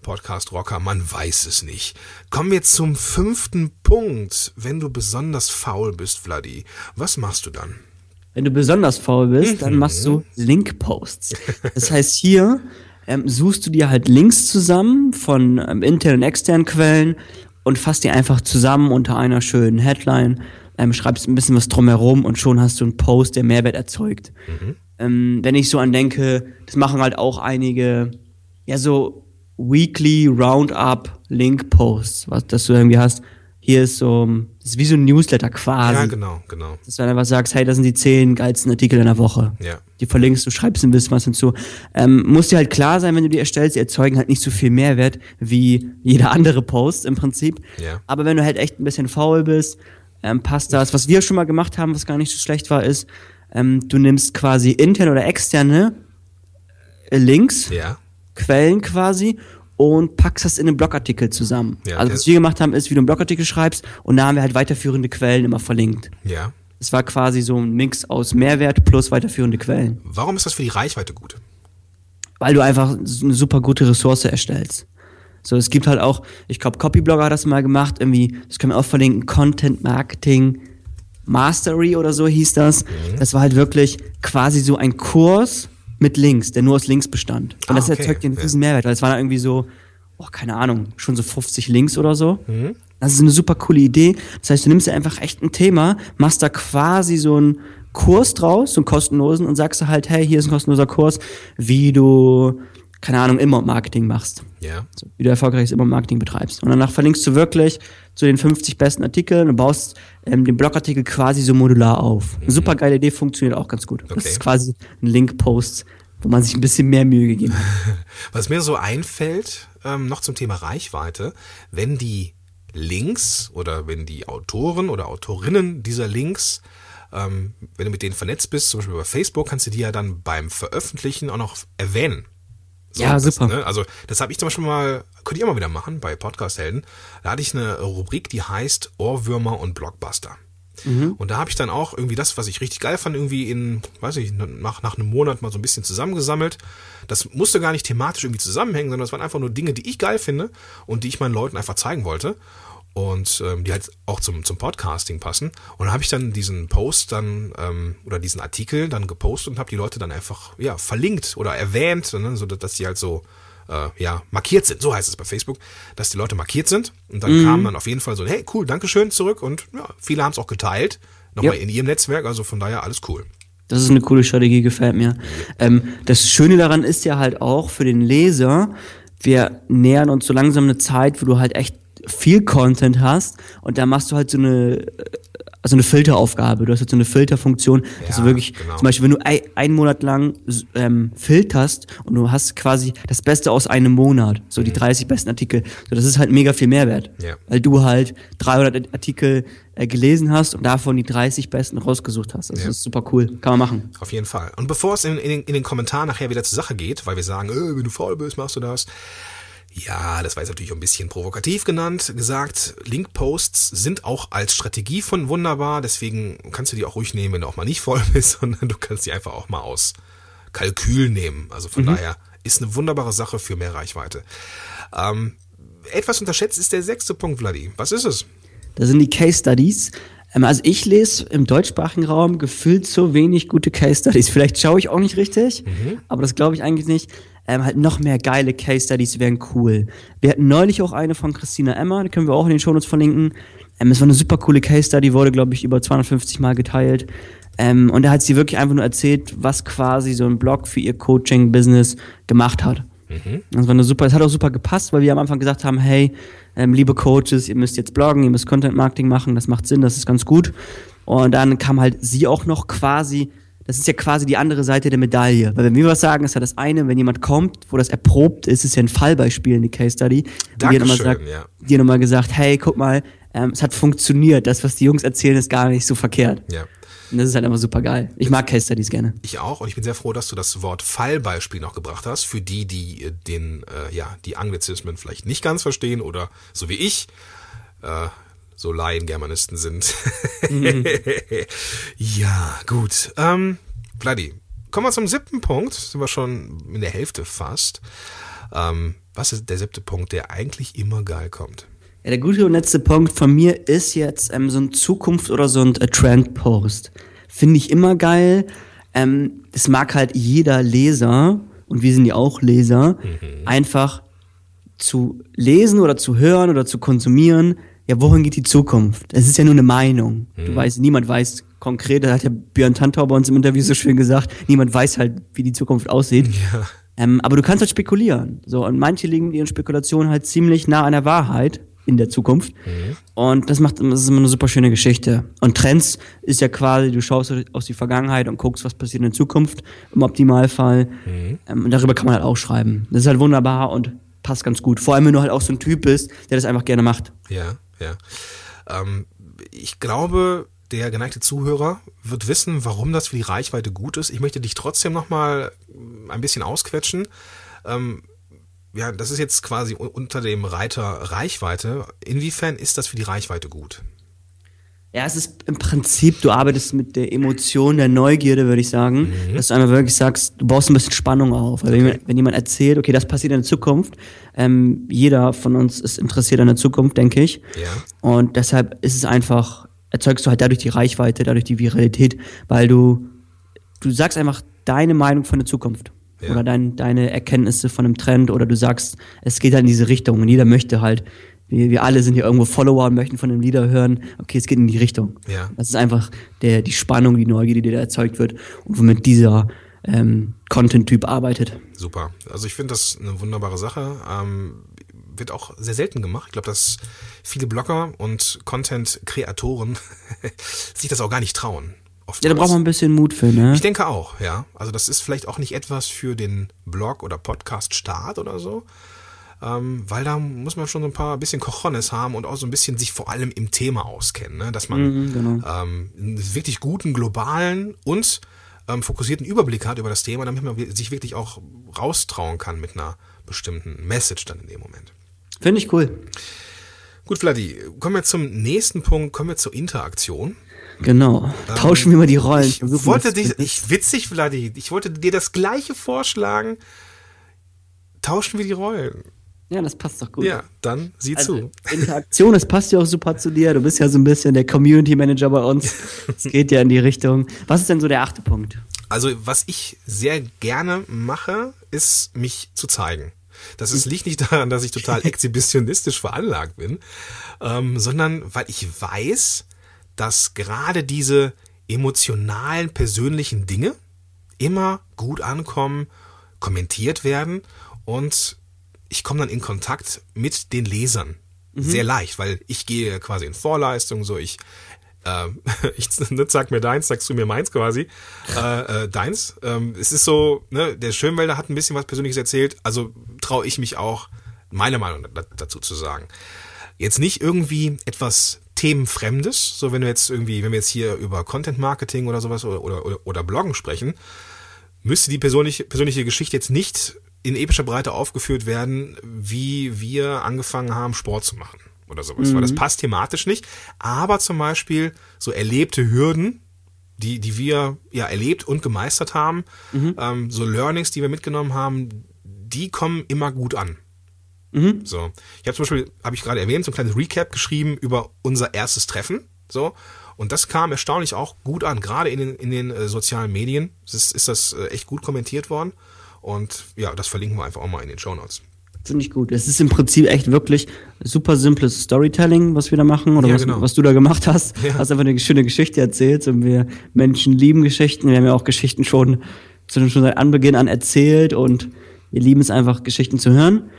Speaker 1: Podcast Rocker, man weiß es nicht. Kommen wir zum fünften Punkt. Wenn du besonders faul bist, Vladi, was machst du dann?
Speaker 2: Wenn du besonders faul bist, dann machst du Link-Posts. Das heißt, hier ähm, suchst du dir halt Links zusammen von ähm, internen und externen Quellen und fasst die einfach zusammen unter einer schönen Headline, ähm, schreibst ein bisschen was drumherum und schon hast du einen Post, der Mehrwert erzeugt. Ähm, wenn ich so an denke, das machen halt auch einige, ja, so Weekly Roundup Link Posts, was dass du irgendwie hast. Hier ist so, das ist wie so ein Newsletter quasi.
Speaker 1: Ja, genau, genau.
Speaker 2: Dass du einfach sagst, hey, das sind die zehn geilsten Artikel in der Woche.
Speaker 1: Ja.
Speaker 2: Die verlinkst du, schreibst ein bisschen was hinzu. Ähm, muss dir halt klar sein, wenn du die erstellst, die erzeugen halt nicht so viel Mehrwert wie jeder andere Post im Prinzip.
Speaker 1: Ja.
Speaker 2: Aber wenn du halt echt ein bisschen faul bist, ähm, passt das. Was wir schon mal gemacht haben, was gar nicht so schlecht war, ist, ähm, du nimmst quasi interne oder externe äh, Links,
Speaker 1: Ja.
Speaker 2: Quellen quasi und packst das in einen Blogartikel zusammen.
Speaker 1: Ja,
Speaker 2: also was wir gemacht haben, ist, wie du einen Blogartikel schreibst und da haben wir halt weiterführende Quellen immer verlinkt.
Speaker 1: Ja.
Speaker 2: Es war quasi so ein Mix aus Mehrwert plus weiterführende Quellen.
Speaker 1: Warum ist das für die Reichweite gut?
Speaker 2: Weil du einfach eine super gute Ressource erstellst. So, es gibt halt auch, ich glaube, Copyblogger hat das mal gemacht, irgendwie, das können wir auch verlinken, Content Marketing Mastery oder so hieß das. Mhm. Das war halt wirklich quasi so ein Kurs mit Links, der nur aus Links bestand. Und ah, das okay. erzeugt den riesen Mehrwert, weil es war irgendwie so, oh, keine Ahnung, schon so 50 Links oder so. Mhm. Das ist eine super coole Idee. Das heißt, du nimmst dir einfach echt ein Thema, machst da quasi so einen Kurs draus, so einen kostenlosen, und sagst halt, hey, hier ist ein kostenloser Kurs, wie du keine Ahnung, Inbound-Marketing machst.
Speaker 1: Ja.
Speaker 2: So, wie du erfolgreiches Inbound-Marketing betreibst. Und danach verlinkst du wirklich zu den 50 besten Artikeln und baust ähm, den Blogartikel quasi so modular auf. Mhm. Super geile Idee, funktioniert auch ganz gut. Okay. Das ist quasi ein Link-Post, wo man sich ein bisschen mehr Mühe gegeben hat.
Speaker 1: Was mir so einfällt, ähm, noch zum Thema Reichweite, wenn die Links oder wenn die Autoren oder Autorinnen dieser Links ähm, wenn du mit denen vernetzt bist, zum Beispiel über Facebook, kannst du die ja dann beim Veröffentlichen auch noch erwähnen.
Speaker 2: So, ja, super.
Speaker 1: Das, ne? Also das habe ich zum Beispiel mal, könnte ich auch mal wieder machen bei Podcast-Helden. Da hatte ich eine Rubrik, die heißt Ohrwürmer und Blockbuster. Mhm. Und da habe ich dann auch irgendwie das, was ich richtig geil fand, irgendwie in, weiß ich, nach, nach einem Monat mal so ein bisschen zusammengesammelt. Das musste gar nicht thematisch irgendwie zusammenhängen, sondern es waren einfach nur Dinge, die ich geil finde und die ich meinen Leuten einfach zeigen wollte und ähm, die halt auch zum, zum Podcasting passen. Und dann habe ich dann diesen Post dann ähm, oder diesen Artikel dann gepostet und habe die Leute dann einfach ja verlinkt oder erwähnt, ne, so dass die halt so äh, ja markiert sind. So heißt es bei Facebook, dass die Leute markiert sind. Und dann mhm. kam dann auf jeden Fall so, hey cool, Dankeschön zurück und ja, viele haben es auch geteilt nochmal ja. in ihrem Netzwerk. Also von daher alles cool.
Speaker 2: Das ist eine coole Strategie, gefällt mir. Ähm, das Schöne daran ist ja halt auch für den Leser, wir nähern uns so langsam eine Zeit, wo du halt echt viel Content hast und da machst du halt so eine also eine Filteraufgabe. Du hast jetzt so eine Filterfunktion, ja, dass du wirklich, genau. zum Beispiel, wenn du ein, einen Monat lang ähm, filterst und du hast quasi das Beste aus einem Monat, so mhm. die 30 besten Artikel, so das ist halt mega viel Mehrwert. Ja. Weil du halt 300 Artikel äh, gelesen hast und davon die 30 besten rausgesucht hast. Das ja. ist super cool. Kann man machen.
Speaker 1: Auf jeden Fall. Und bevor es in, in, in den Kommentaren nachher wieder zur Sache geht, weil wir sagen, äh, wenn du faul bist, machst du das, ja, das war jetzt natürlich ein bisschen provokativ genannt, gesagt, Linkposts sind auch als Strategie von wunderbar, deswegen kannst du die auch ruhig nehmen, wenn du auch mal nicht voll bist, sondern du kannst die einfach auch mal aus Kalkül nehmen. Also von mhm. daher ist eine wunderbare Sache für mehr Reichweite. Ähm, etwas unterschätzt ist der sechste Punkt, Vladi. Was ist es?
Speaker 2: Das sind die Case Studies. Ähm, also ich lese im deutschsprachigen Raum gefühlt so wenig gute Case Studies. Vielleicht schaue ich auch nicht richtig, mhm. aber das glaube ich eigentlich nicht ähm, halt noch mehr geile Case Studies wären cool. Wir hatten neulich auch eine von Christina Emmer, die können wir auch in den Shownotes verlinken. Ähm, es war eine super coole Case Study, wurde, glaube ich, über 250 Mal geteilt. Ähm, und da hat sie wirklich einfach nur erzählt, was quasi so ein Blog für ihr Coaching-Business gemacht hat. Mhm. Das war eine super, es hat auch super gepasst, weil wir am Anfang gesagt haben, hey, ähm, liebe Coaches, ihr müsst jetzt bloggen, ihr müsst Content Marketing machen, das macht Sinn, das ist ganz gut. Und dann kam halt sie auch noch quasi das ist ja quasi die andere Seite der Medaille. Weil wenn wir was sagen, ist ja das eine, wenn jemand kommt, wo das erprobt ist, ist ja ein Fallbeispiel in die Case Study.
Speaker 1: Dankeschön, die hat ja.
Speaker 2: Die nochmal gesagt, hey, guck mal, ähm, es hat funktioniert. Das, was die Jungs erzählen, ist gar nicht so verkehrt.
Speaker 1: Ja.
Speaker 2: Und das ist halt einfach super geil. Ich mag Case Studies gerne.
Speaker 1: Ich auch und ich bin sehr froh, dass du das Wort Fallbeispiel noch gebracht hast, für die, die äh, den, äh, ja, die Anglizismen vielleicht nicht ganz verstehen oder so wie ich, äh, so Laiengermanisten sind. Mhm. ja, gut. Ähm, Vladi, kommen wir zum siebten Punkt. Sind wir schon in der Hälfte fast. Ähm, was ist der siebte Punkt, der eigentlich immer geil kommt?
Speaker 2: Ja, der gute und letzte Punkt von mir ist jetzt ähm, so ein Zukunft- oder so ein äh, Trend-Post. Finde ich immer geil. Ähm, das mag halt jeder Leser, und wir sind ja auch Leser, mhm. einfach zu lesen oder zu hören oder zu konsumieren, ja, wohin geht die Zukunft? Es ist ja nur eine Meinung. Mhm. Du weißt, niemand weiß konkret, da hat ja Björn Tantau bei uns im Interview so schön gesagt, niemand weiß halt, wie die Zukunft aussieht. Ja. Ähm, aber du kannst halt spekulieren. So, und manche liegen ihren Spekulationen halt ziemlich nah an der Wahrheit in der Zukunft. Mhm. Und das macht das ist immer eine super schöne Geschichte. Und Trends ist ja quasi, du schaust aus die Vergangenheit und guckst, was passiert in der Zukunft im Optimalfall. Mhm. Ähm, und darüber kann man halt auch schreiben. Das ist halt wunderbar und passt ganz gut. Vor allem, wenn du halt auch so ein Typ bist, der das einfach gerne macht.
Speaker 1: Ja. Ja. Ähm, ich glaube, der geneigte Zuhörer wird wissen, warum das für die Reichweite gut ist. Ich möchte dich trotzdem nochmal ein bisschen ausquetschen. Ähm, ja, das ist jetzt quasi unter dem Reiter Reichweite. Inwiefern ist das für die Reichweite gut?
Speaker 2: Ja, es ist im Prinzip, du arbeitest mit der Emotion der Neugierde, würde ich sagen, mhm. dass du einmal wirklich sagst, du baust ein bisschen Spannung auf. Weil okay. wenn, wenn, jemand erzählt, okay, das passiert in der Zukunft, ähm, jeder von uns ist interessiert an der Zukunft, denke ich. Ja. Und deshalb ist es einfach, erzeugst du halt dadurch die Reichweite, dadurch die Viralität, weil du, du sagst einfach deine Meinung von der Zukunft. Ja. Oder dein, deine Erkenntnisse von einem Trend oder du sagst, es geht halt in diese Richtung und jeder möchte halt wir, wir alle sind ja irgendwo Follower und möchten von dem Lieder hören, okay, es geht in die Richtung. Ja. Das ist einfach der, die Spannung, die Neugierde, die da erzeugt wird und womit dieser ähm, Content-Typ arbeitet.
Speaker 1: Super. Also ich finde das eine wunderbare Sache. Ähm, wird auch sehr selten gemacht. Ich glaube, dass viele Blogger und Content-Kreatoren sich das auch gar nicht trauen.
Speaker 2: Oftmals. Ja, da braucht man ein bisschen Mut für, ne?
Speaker 1: Ich denke auch, ja. Also das ist vielleicht auch nicht etwas für den Blog oder Podcast-Start oder so, ähm, weil da muss man schon so ein paar bisschen Cojones haben und auch so ein bisschen sich vor allem im Thema auskennen, ne? dass man mhm, genau. ähm, einen wirklich guten globalen und ähm, fokussierten Überblick hat über das Thema, damit man sich wirklich auch raustrauen kann mit einer bestimmten Message dann in dem Moment.
Speaker 2: Finde ich cool.
Speaker 1: Gut, Vladi, kommen wir zum nächsten Punkt, kommen wir zur Interaktion.
Speaker 2: Genau. Tauschen ähm, wir mal die Rollen.
Speaker 1: Ich wollte dich, ich, witzig, Vladi, ich wollte dir das gleiche vorschlagen. Tauschen wir die Rollen.
Speaker 2: Ja, das passt doch gut.
Speaker 1: Ja, dann sieh also,
Speaker 2: zu. Interaktion, das passt ja auch super zu dir. Du bist ja so ein bisschen der Community Manager bei uns. Es geht ja in die Richtung. Was ist denn so der achte Punkt?
Speaker 1: Also, was ich sehr gerne mache, ist mich zu zeigen. Das ist, liegt nicht daran, dass ich total exhibitionistisch veranlagt bin, ähm, sondern weil ich weiß, dass gerade diese emotionalen, persönlichen Dinge immer gut ankommen, kommentiert werden und ich komme dann in Kontakt mit den Lesern. Mhm. Sehr leicht, weil ich gehe quasi in Vorleistung, so ich äh, ich ne, sag mir deins, sagst du mir meins quasi. Äh, äh, deins. Ähm, es ist so, ne, der Schönwälder hat ein bisschen was Persönliches erzählt, also traue ich mich auch, meine Meinung dazu zu sagen. Jetzt nicht irgendwie etwas Themenfremdes, so wenn du jetzt irgendwie, wenn wir jetzt hier über Content Marketing oder sowas oder, oder, oder Bloggen sprechen, müsste die persönliche, persönliche Geschichte jetzt nicht in epischer Breite aufgeführt werden, wie wir angefangen haben, Sport zu machen oder sowas. Mhm. Weil das passt thematisch nicht. Aber zum Beispiel so erlebte Hürden, die, die wir ja erlebt und gemeistert haben, mhm. ähm, so Learnings, die wir mitgenommen haben, die kommen immer gut an. Mhm. So. Ich habe zum Beispiel, habe ich gerade erwähnt, so ein kleines Recap geschrieben über unser erstes Treffen. So. Und das kam erstaunlich auch gut an, gerade in den, in den äh, sozialen Medien. Ist, ist das äh, echt gut kommentiert worden. Und ja, das verlinken wir einfach auch mal in den Show Notes.
Speaker 2: Finde ich gut. Es ist im Prinzip echt wirklich super simples Storytelling, was wir da machen oder ja, was, genau. was, du da gemacht hast. Ja. Hast einfach eine schöne Geschichte erzählt und wir Menschen lieben Geschichten. Wir haben ja auch Geschichten schon, schon seit Anbeginn an erzählt und wir lieben es einfach, Geschichten zu hören.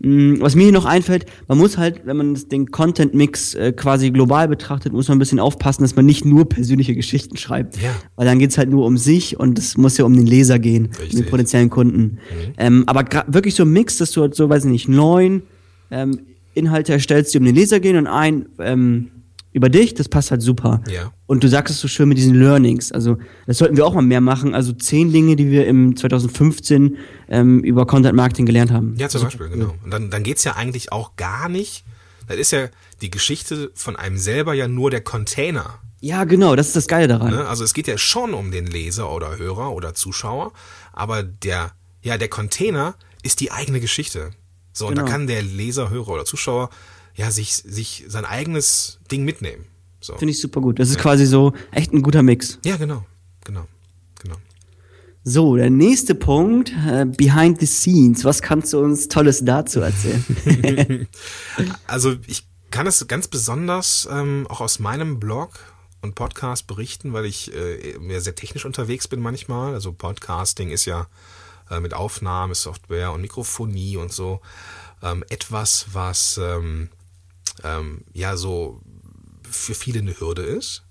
Speaker 2: Mm, was mir hier noch einfällt, man muss halt, wenn man den Content-Mix äh, quasi global betrachtet, muss man ein bisschen aufpassen, dass man nicht nur persönliche Geschichten schreibt. Ja. Weil dann geht's halt nur um sich und es muss ja um den Leser gehen, Richtig. um den potenziellen Kunden. Mhm. Ähm, aber wirklich so ein Mix, dass du halt so, weiß ich nicht, neun ähm, Inhalte erstellst, die um den Leser gehen und ein ähm, über dich, das passt halt super. Ja. Und du sagst es so schön mit diesen Learnings. Also, das sollten wir auch mal mehr machen. Also zehn Dinge, die wir im 2015 ähm, über Content Marketing gelernt haben.
Speaker 1: Ja, zum Beispiel, genau. Und dann, dann geht's ja eigentlich auch gar nicht. Das ist ja die Geschichte von einem selber ja nur der Container.
Speaker 2: Ja, genau, das ist das Geile daran.
Speaker 1: Ne? Also es geht ja schon um den Leser oder Hörer oder Zuschauer, aber der, ja, der Container ist die eigene Geschichte. So, und genau. da kann der Leser, Hörer oder Zuschauer ja, sich, sich sein eigenes Ding mitnehmen. So.
Speaker 2: Finde ich super gut. Das ist ja. quasi so echt ein guter Mix.
Speaker 1: Ja, genau, genau, genau.
Speaker 2: So, der nächste Punkt, äh, Behind the Scenes. Was kannst du uns Tolles dazu erzählen?
Speaker 1: also ich kann es ganz besonders ähm, auch aus meinem Blog und Podcast berichten, weil ich äh, sehr technisch unterwegs bin manchmal. Also Podcasting ist ja äh, mit Aufnahmesoftware und Mikrofonie und so ähm, etwas, was ähm, ähm, ja so für viele eine Hürde ist.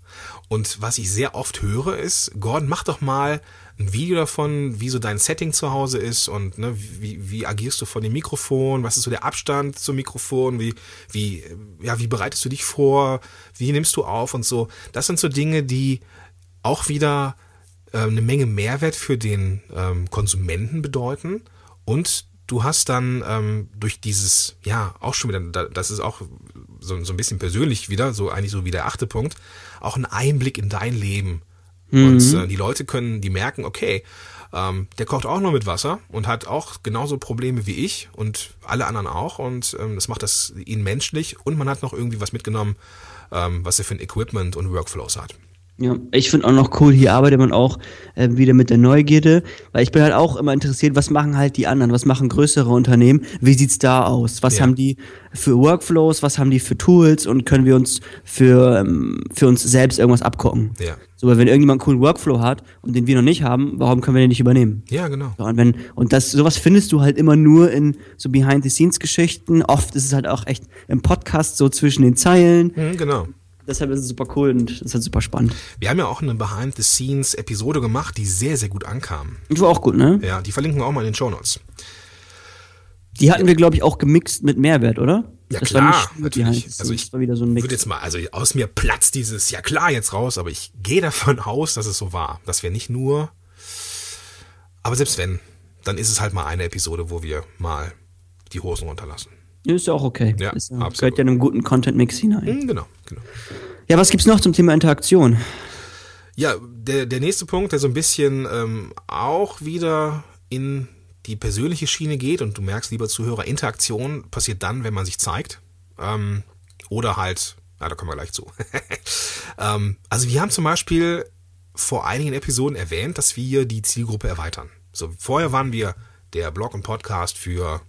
Speaker 1: Und was ich sehr oft höre, ist, Gordon, mach doch mal ein Video davon, wie so dein Setting zu Hause ist und ne, wie, wie agierst du vor dem Mikrofon, was ist so der Abstand zum Mikrofon, wie, wie, ja, wie bereitest du dich vor, wie nimmst du auf und so. Das sind so Dinge, die auch wieder äh, eine Menge Mehrwert für den ähm, Konsumenten bedeuten und du hast dann ähm, durch dieses, ja, auch schon wieder, das ist auch so, so ein bisschen persönlich wieder, so eigentlich so wie der achte Punkt, auch ein Einblick in dein Leben. Mhm. Und äh, die Leute können, die merken, okay, ähm, der kocht auch nur mit Wasser und hat auch genauso Probleme wie ich und alle anderen auch. Und ähm, das macht das ihn menschlich und man hat noch irgendwie was mitgenommen, ähm, was er für ein Equipment und Workflows hat.
Speaker 2: Ja, ich finde auch noch cool, hier arbeitet man auch äh, wieder mit der Neugierde, weil ich bin halt auch immer interessiert, was machen halt die anderen, was machen größere Unternehmen, wie sieht's da aus, was ja. haben die für Workflows, was haben die für Tools und können wir uns für, ähm, für uns selbst irgendwas abgucken. Ja. So, weil wenn irgendjemand einen coolen Workflow hat und den wir noch nicht haben, warum können wir den nicht übernehmen?
Speaker 1: Ja, genau.
Speaker 2: So, und wenn, und das, sowas findest du halt immer nur in so Behind-the-Scenes-Geschichten, oft ist es halt auch echt im Podcast so zwischen den Zeilen.
Speaker 1: Mhm, genau
Speaker 2: deshalb ist es super cool und es ist halt super spannend.
Speaker 1: Wir haben ja auch eine Behind-the-Scenes-Episode gemacht, die sehr, sehr gut ankam.
Speaker 2: Die war auch gut, ne?
Speaker 1: Ja, die verlinken wir auch mal in den Show Notes.
Speaker 2: Die hatten wir, glaube ich, auch gemixt mit Mehrwert, oder?
Speaker 1: Ja das klar, natürlich. Also ich war wieder so ein Mix. würde jetzt mal, also aus mir platzt dieses ja klar jetzt raus, aber ich gehe davon aus, dass es so war, dass wir nicht nur, aber selbst wenn, dann ist es halt mal eine Episode, wo wir mal die Hosen runterlassen.
Speaker 2: Ist ja auch okay.
Speaker 1: Ja,
Speaker 2: ist, absolut. Gehört ja in einem guten Content-Mix hinein.
Speaker 1: Mhm, genau, genau.
Speaker 2: Ja, was gibt's noch zum Thema Interaktion?
Speaker 1: Ja, der, der nächste Punkt, der so ein bisschen ähm, auch wieder in die persönliche Schiene geht und du merkst, lieber Zuhörer, Interaktion passiert dann, wenn man sich zeigt. Ähm, oder halt, na, da kommen wir gleich zu. ähm, also wir haben zum Beispiel vor einigen Episoden erwähnt, dass wir die Zielgruppe erweitern. So, vorher waren wir der Blog und Podcast für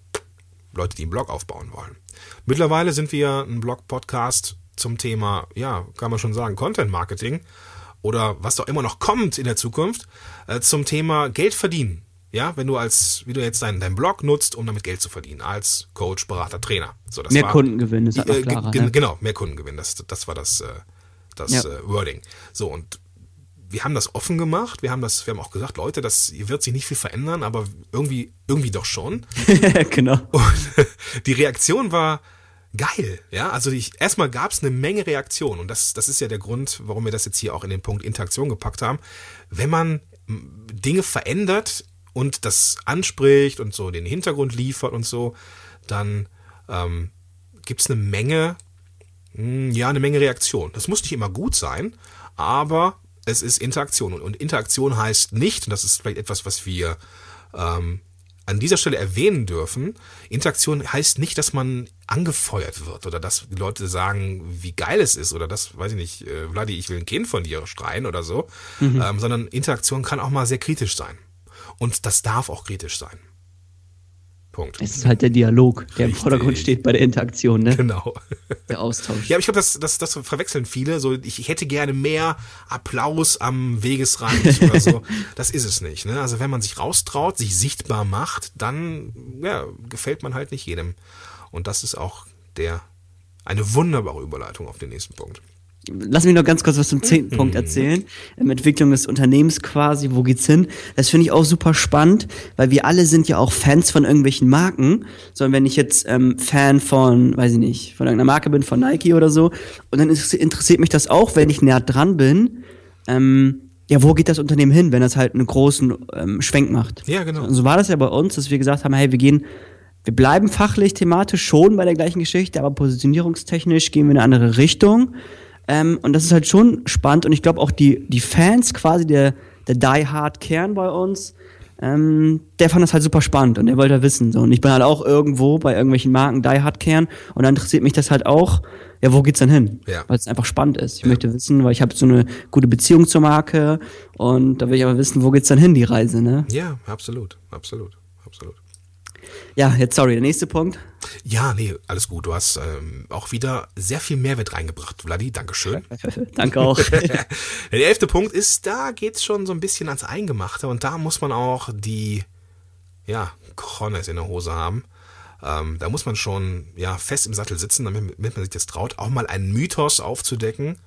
Speaker 1: Leute, die einen Blog aufbauen wollen. Mittlerweile sind wir ein Blog-Podcast zum Thema, ja, kann man schon sagen, Content Marketing oder was doch immer noch kommt in der Zukunft, äh, zum Thema Geld verdienen. Ja, wenn du als, wie du jetzt deinen dein Blog nutzt, um damit Geld zu verdienen, als Coach, Berater, Trainer.
Speaker 2: So, das mehr war, Kundengewinn,
Speaker 1: ist halt äh, klarer, ne? Genau, mehr Kundengewinn, das, das war das, äh, das ja. äh, Wording. So, und wir haben das offen gemacht. Wir haben das, wir haben auch gesagt, Leute, das wird sich nicht viel verändern, aber irgendwie, irgendwie doch schon.
Speaker 2: genau.
Speaker 1: Und die Reaktion war geil. Ja, also ich, erstmal gab es eine Menge Reaktionen und das, das ist ja der Grund, warum wir das jetzt hier auch in den Punkt Interaktion gepackt haben. Wenn man Dinge verändert und das anspricht und so den Hintergrund liefert und so, dann ähm, gibt es eine Menge, ja, eine Menge Reaktion. Das muss nicht immer gut sein, aber es ist Interaktion. Und Interaktion heißt nicht, und das ist vielleicht etwas, was wir ähm, an dieser Stelle erwähnen dürfen, Interaktion heißt nicht, dass man angefeuert wird oder dass die Leute sagen, wie geil es ist oder das, weiß ich nicht, äh, Vladi, ich will ein Kind von dir schreien oder so, mhm. ähm, sondern Interaktion kann auch mal sehr kritisch sein. Und das darf auch kritisch sein.
Speaker 2: Punkt. Es ist halt der Dialog, der Richtig. im Vordergrund steht bei der Interaktion, ne?
Speaker 1: Genau.
Speaker 2: Der Austausch.
Speaker 1: Ja, aber ich glaube, das, das, das verwechseln viele. So, ich, ich hätte gerne mehr Applaus am Wegesrand oder so. Das ist es nicht. Ne? Also wenn man sich raustraut, sich sichtbar macht, dann ja, gefällt man halt nicht jedem. Und das ist auch der eine wunderbare Überleitung auf den nächsten Punkt.
Speaker 2: Lass mich noch ganz kurz was zum zehnten mhm. Punkt erzählen. Ähm, Entwicklung des Unternehmens quasi, wo geht's hin? Das finde ich auch super spannend, weil wir alle sind ja auch Fans von irgendwelchen Marken. Sondern wenn ich jetzt ähm, Fan von, weiß ich nicht, von irgendeiner Marke bin, von Nike oder so, und dann interessiert mich das auch, wenn ich näher dran bin, ähm, ja, wo geht das Unternehmen hin, wenn das halt einen großen ähm, Schwenk macht?
Speaker 1: Ja, genau.
Speaker 2: Und so war das ja bei uns, dass wir gesagt haben, hey, wir gehen wir bleiben fachlich, thematisch schon bei der gleichen Geschichte, aber positionierungstechnisch gehen wir in eine andere Richtung. Ähm, und das ist halt schon spannend und ich glaube auch die, die Fans quasi, der, der Die Hard Kern bei uns, ähm, der fand das halt super spannend und der wollte wissen. So. Und ich bin halt auch irgendwo bei irgendwelchen Marken Die Hard Kern und dann interessiert mich das halt auch, ja, wo geht's denn hin? Ja. Weil es einfach spannend ist. Ich ja. möchte wissen, weil ich habe so eine gute Beziehung zur Marke und da will ich aber wissen, wo geht's denn hin, die Reise, ne?
Speaker 1: Ja, absolut, absolut, absolut.
Speaker 2: Ja, jetzt sorry, der nächste Punkt.
Speaker 1: Ja, nee, alles gut. Du hast ähm, auch wieder sehr viel Mehrwert reingebracht, Vladi. Dankeschön.
Speaker 2: Danke auch.
Speaker 1: der elfte Punkt ist, da geht's schon so ein bisschen ans Eingemachte und da muss man auch die, ja, Cojones in der Hose haben. Ähm, da muss man schon ja fest im Sattel sitzen, damit, damit man sich das traut, auch mal einen Mythos aufzudecken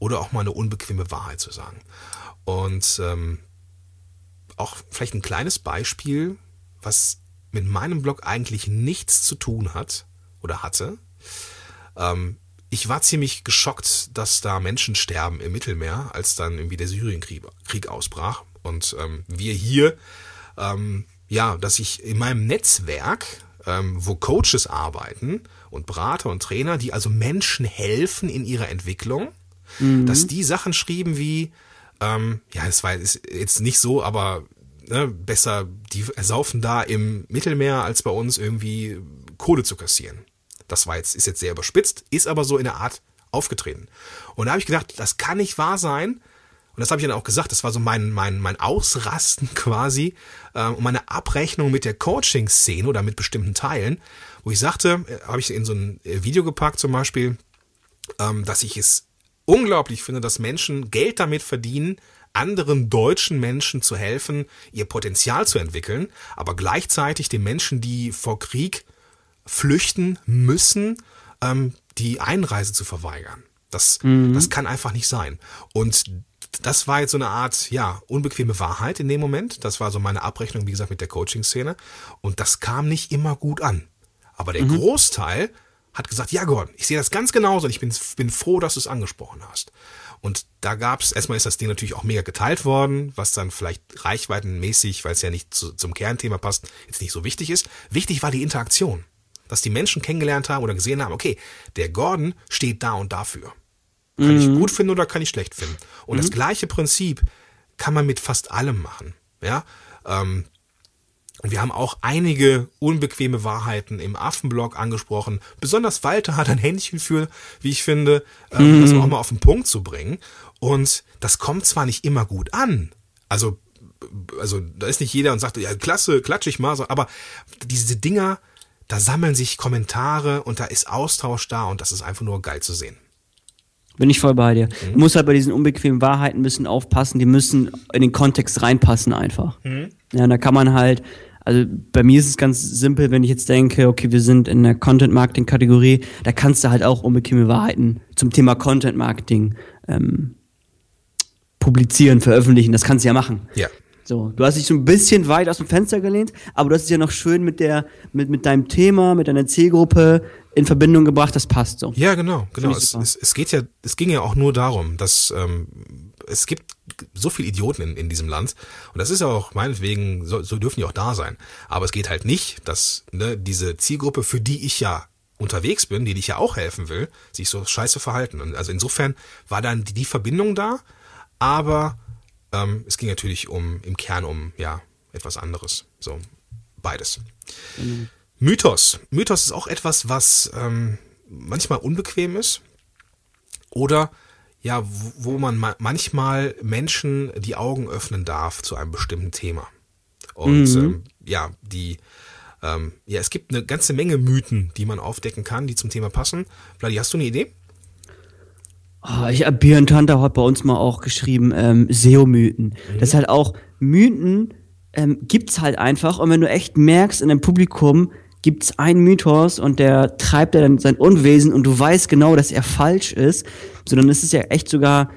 Speaker 1: oder auch mal eine unbequeme Wahrheit zu sagen. Und ähm, auch vielleicht ein kleines Beispiel, was mit meinem Blog eigentlich nichts zu tun hat oder hatte. Ähm, ich war ziemlich geschockt, dass da Menschen sterben im Mittelmeer, als dann irgendwie der Syrienkrieg Krieg ausbrach. Und ähm, wir hier, ähm, ja, dass ich in meinem Netzwerk ähm, wo Coaches arbeiten und Berater und Trainer, die also Menschen helfen in ihrer Entwicklung, mhm. dass die Sachen schrieben wie, ähm, ja, es war jetzt nicht so, aber ne, besser, die saufen da im Mittelmeer, als bei uns irgendwie Kohle zu kassieren. Das war jetzt, ist jetzt sehr überspitzt, ist aber so in der Art aufgetreten. Und da habe ich gedacht, das kann nicht wahr sein. Und das habe ich dann auch gesagt, das war so mein, mein, mein Ausrasten quasi äh, und meine Abrechnung mit der Coaching-Szene oder mit bestimmten Teilen, wo ich sagte, äh, habe ich in so ein äh, Video gepackt zum Beispiel, ähm, dass ich es unglaublich finde, dass Menschen Geld damit verdienen, anderen deutschen Menschen zu helfen, ihr Potenzial zu entwickeln, aber gleichzeitig den Menschen, die vor Krieg flüchten müssen, ähm, die Einreise zu verweigern. Das, mhm. das kann einfach nicht sein. Und das war jetzt so eine Art, ja, unbequeme Wahrheit in dem Moment. Das war so meine Abrechnung, wie gesagt, mit der Coaching-Szene. Und das kam nicht immer gut an. Aber der mhm. Großteil hat gesagt, ja Gordon, ich sehe das ganz genauso und ich bin, bin froh, dass du es angesprochen hast. Und da gab's erstmal ist das Ding natürlich auch mega geteilt worden, was dann vielleicht reichweitenmäßig, weil es ja nicht zu, zum Kernthema passt, jetzt nicht so wichtig ist. Wichtig war die Interaktion. Dass die Menschen kennengelernt haben oder gesehen haben, okay, der Gordon steht da und dafür. Kann mhm. ich gut finden oder kann ich schlecht finden. Und mhm. das gleiche Prinzip kann man mit fast allem machen. Ja, ähm, und wir haben auch einige unbequeme Wahrheiten im Affenblog angesprochen. Besonders Walter hat ein Händchen für, wie ich finde, ähm, mhm. das auch mal auf den Punkt zu bringen. Und das kommt zwar nicht immer gut an. Also, also da ist nicht jeder und sagt, ja, klasse, klatsch ich mal so, aber diese Dinger, da sammeln sich Kommentare und da ist Austausch da und das ist einfach nur geil zu sehen.
Speaker 2: Bin ich voll bei dir. Mhm. Du musst halt bei diesen unbequemen Wahrheiten ein bisschen aufpassen, die müssen in den Kontext reinpassen einfach. Mhm. Ja, da kann man halt also bei mir ist es ganz simpel, wenn ich jetzt denke, okay, wir sind in der Content-Marketing-Kategorie, da kannst du halt auch unbequeme Wahrheiten zum Thema Content-Marketing ähm, publizieren, veröffentlichen. Das kannst du ja machen.
Speaker 1: Ja.
Speaker 2: So, du hast dich so ein bisschen weit aus dem Fenster gelehnt, aber du hast es ja noch schön mit der, mit, mit deinem Thema, mit deiner Zielgruppe in Verbindung gebracht, das passt so.
Speaker 1: Ja, genau, genau. Es, es, es geht ja, es ging ja auch nur darum, dass ähm, es gibt so viele Idioten in, in diesem Land und das ist ja auch meinetwegen, so, so dürfen die auch da sein. Aber es geht halt nicht, dass ne, diese Zielgruppe, für die ich ja unterwegs bin, die ich ja auch helfen will, sich so scheiße verhalten. Und also insofern war dann die, die Verbindung da, aber ähm, es ging natürlich um im Kern um ja etwas anderes. So beides. Mhm. Mythos. Mythos ist auch etwas, was ähm, manchmal unbequem ist oder ja, wo man manchmal Menschen die Augen öffnen darf zu einem bestimmten Thema. Und mhm. ähm, ja, die ähm, ja, es gibt eine ganze Menge Mythen, die man aufdecken kann, die zum Thema passen. Vladi, hast du eine Idee?
Speaker 2: Oh, ich habe Björn Tante hat bei uns mal auch geschrieben, ähm, SEO-Mythen. Mhm. Das ist halt auch Mythen ähm, gibt's halt einfach und wenn du echt merkst in dem Publikum, gibt's einen Mythos und der treibt dann sein Unwesen und du weißt genau, dass er falsch ist, sondern es ist ja echt sogar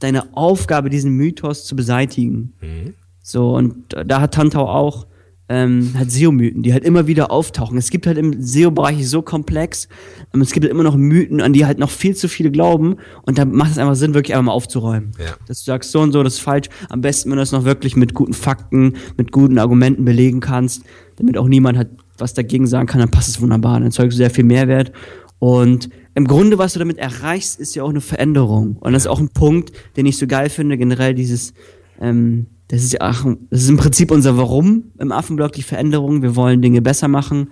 Speaker 2: deine Aufgabe, diesen Mythos zu beseitigen. Mhm. So, und da hat Tantau auch ähm, halt SEO-Mythen, die halt immer wieder auftauchen. Es gibt halt im SEO-Bereich so komplex, ähm, es gibt halt immer noch Mythen, an die halt noch viel zu viele glauben und da macht es einfach Sinn, wirklich einfach mal aufzuräumen. Ja. Dass du sagst, so und so, das ist falsch. Am besten, wenn du das noch wirklich mit guten Fakten, mit guten Argumenten belegen kannst, damit auch niemand halt was dagegen sagen kann, dann passt es wunderbar. Dann erzeugst du sehr viel Mehrwert. Und im Grunde, was du damit erreichst, ist ja auch eine Veränderung. Und das ist auch ein Punkt, den ich so geil finde, generell dieses, ähm, das ist ja, ach, das ist im Prinzip unser Warum im Affenblock, die Veränderung. Wir wollen Dinge besser machen.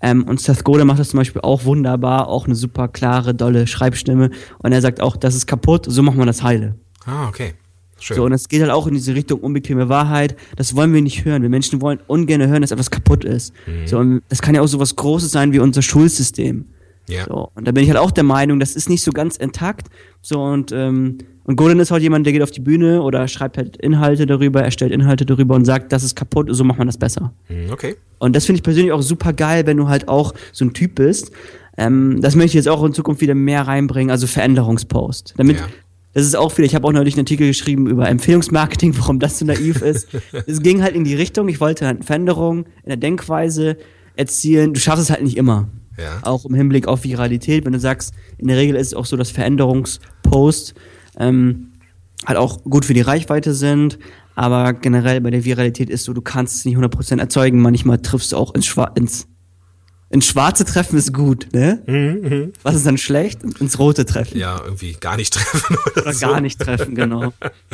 Speaker 2: Ähm, und Seth Godin macht das zum Beispiel auch wunderbar, auch eine super klare, dolle Schreibstimme. Und er sagt auch, das ist kaputt, so macht man das heile.
Speaker 1: Ah, okay.
Speaker 2: Schön. So, und es geht halt auch in diese Richtung unbequeme Wahrheit. Das wollen wir nicht hören. Wir Menschen wollen ungern hören, dass etwas kaputt ist. Mhm. So, und das kann ja auch so was Großes sein wie unser Schulsystem. Ja. So, und da bin ich halt auch der Meinung, das ist nicht so ganz intakt. So, und, ähm, und Golden ist halt jemand, der geht auf die Bühne oder schreibt halt Inhalte darüber, erstellt Inhalte darüber und sagt, das ist kaputt, so macht man das besser.
Speaker 1: Mhm, okay.
Speaker 2: Und das finde ich persönlich auch super geil, wenn du halt auch so ein Typ bist. Ähm, das möchte ich jetzt auch in Zukunft wieder mehr reinbringen, also Veränderungspost. Damit ja. Das ist auch viel. Ich habe auch neulich einen Artikel geschrieben über Empfehlungsmarketing, warum das so naiv ist. es ging halt in die Richtung, ich wollte halt Veränderung in der Denkweise erzielen. Du schaffst es halt nicht immer. Ja. Auch im Hinblick auf Viralität. Wenn du sagst, in der Regel ist es auch so, dass Veränderungsposts ähm, halt auch gut für die Reichweite sind. Aber generell bei der Viralität ist so, du kannst es nicht 100% erzeugen. Manchmal triffst du auch ins, Schwa ins ins Schwarze treffen ist gut, ne?
Speaker 1: Mhm,
Speaker 2: Was ist dann schlecht? Ins Rote treffen.
Speaker 1: Ja, irgendwie gar nicht treffen oder,
Speaker 2: Oder
Speaker 1: so.
Speaker 2: gar nicht treffen, genau.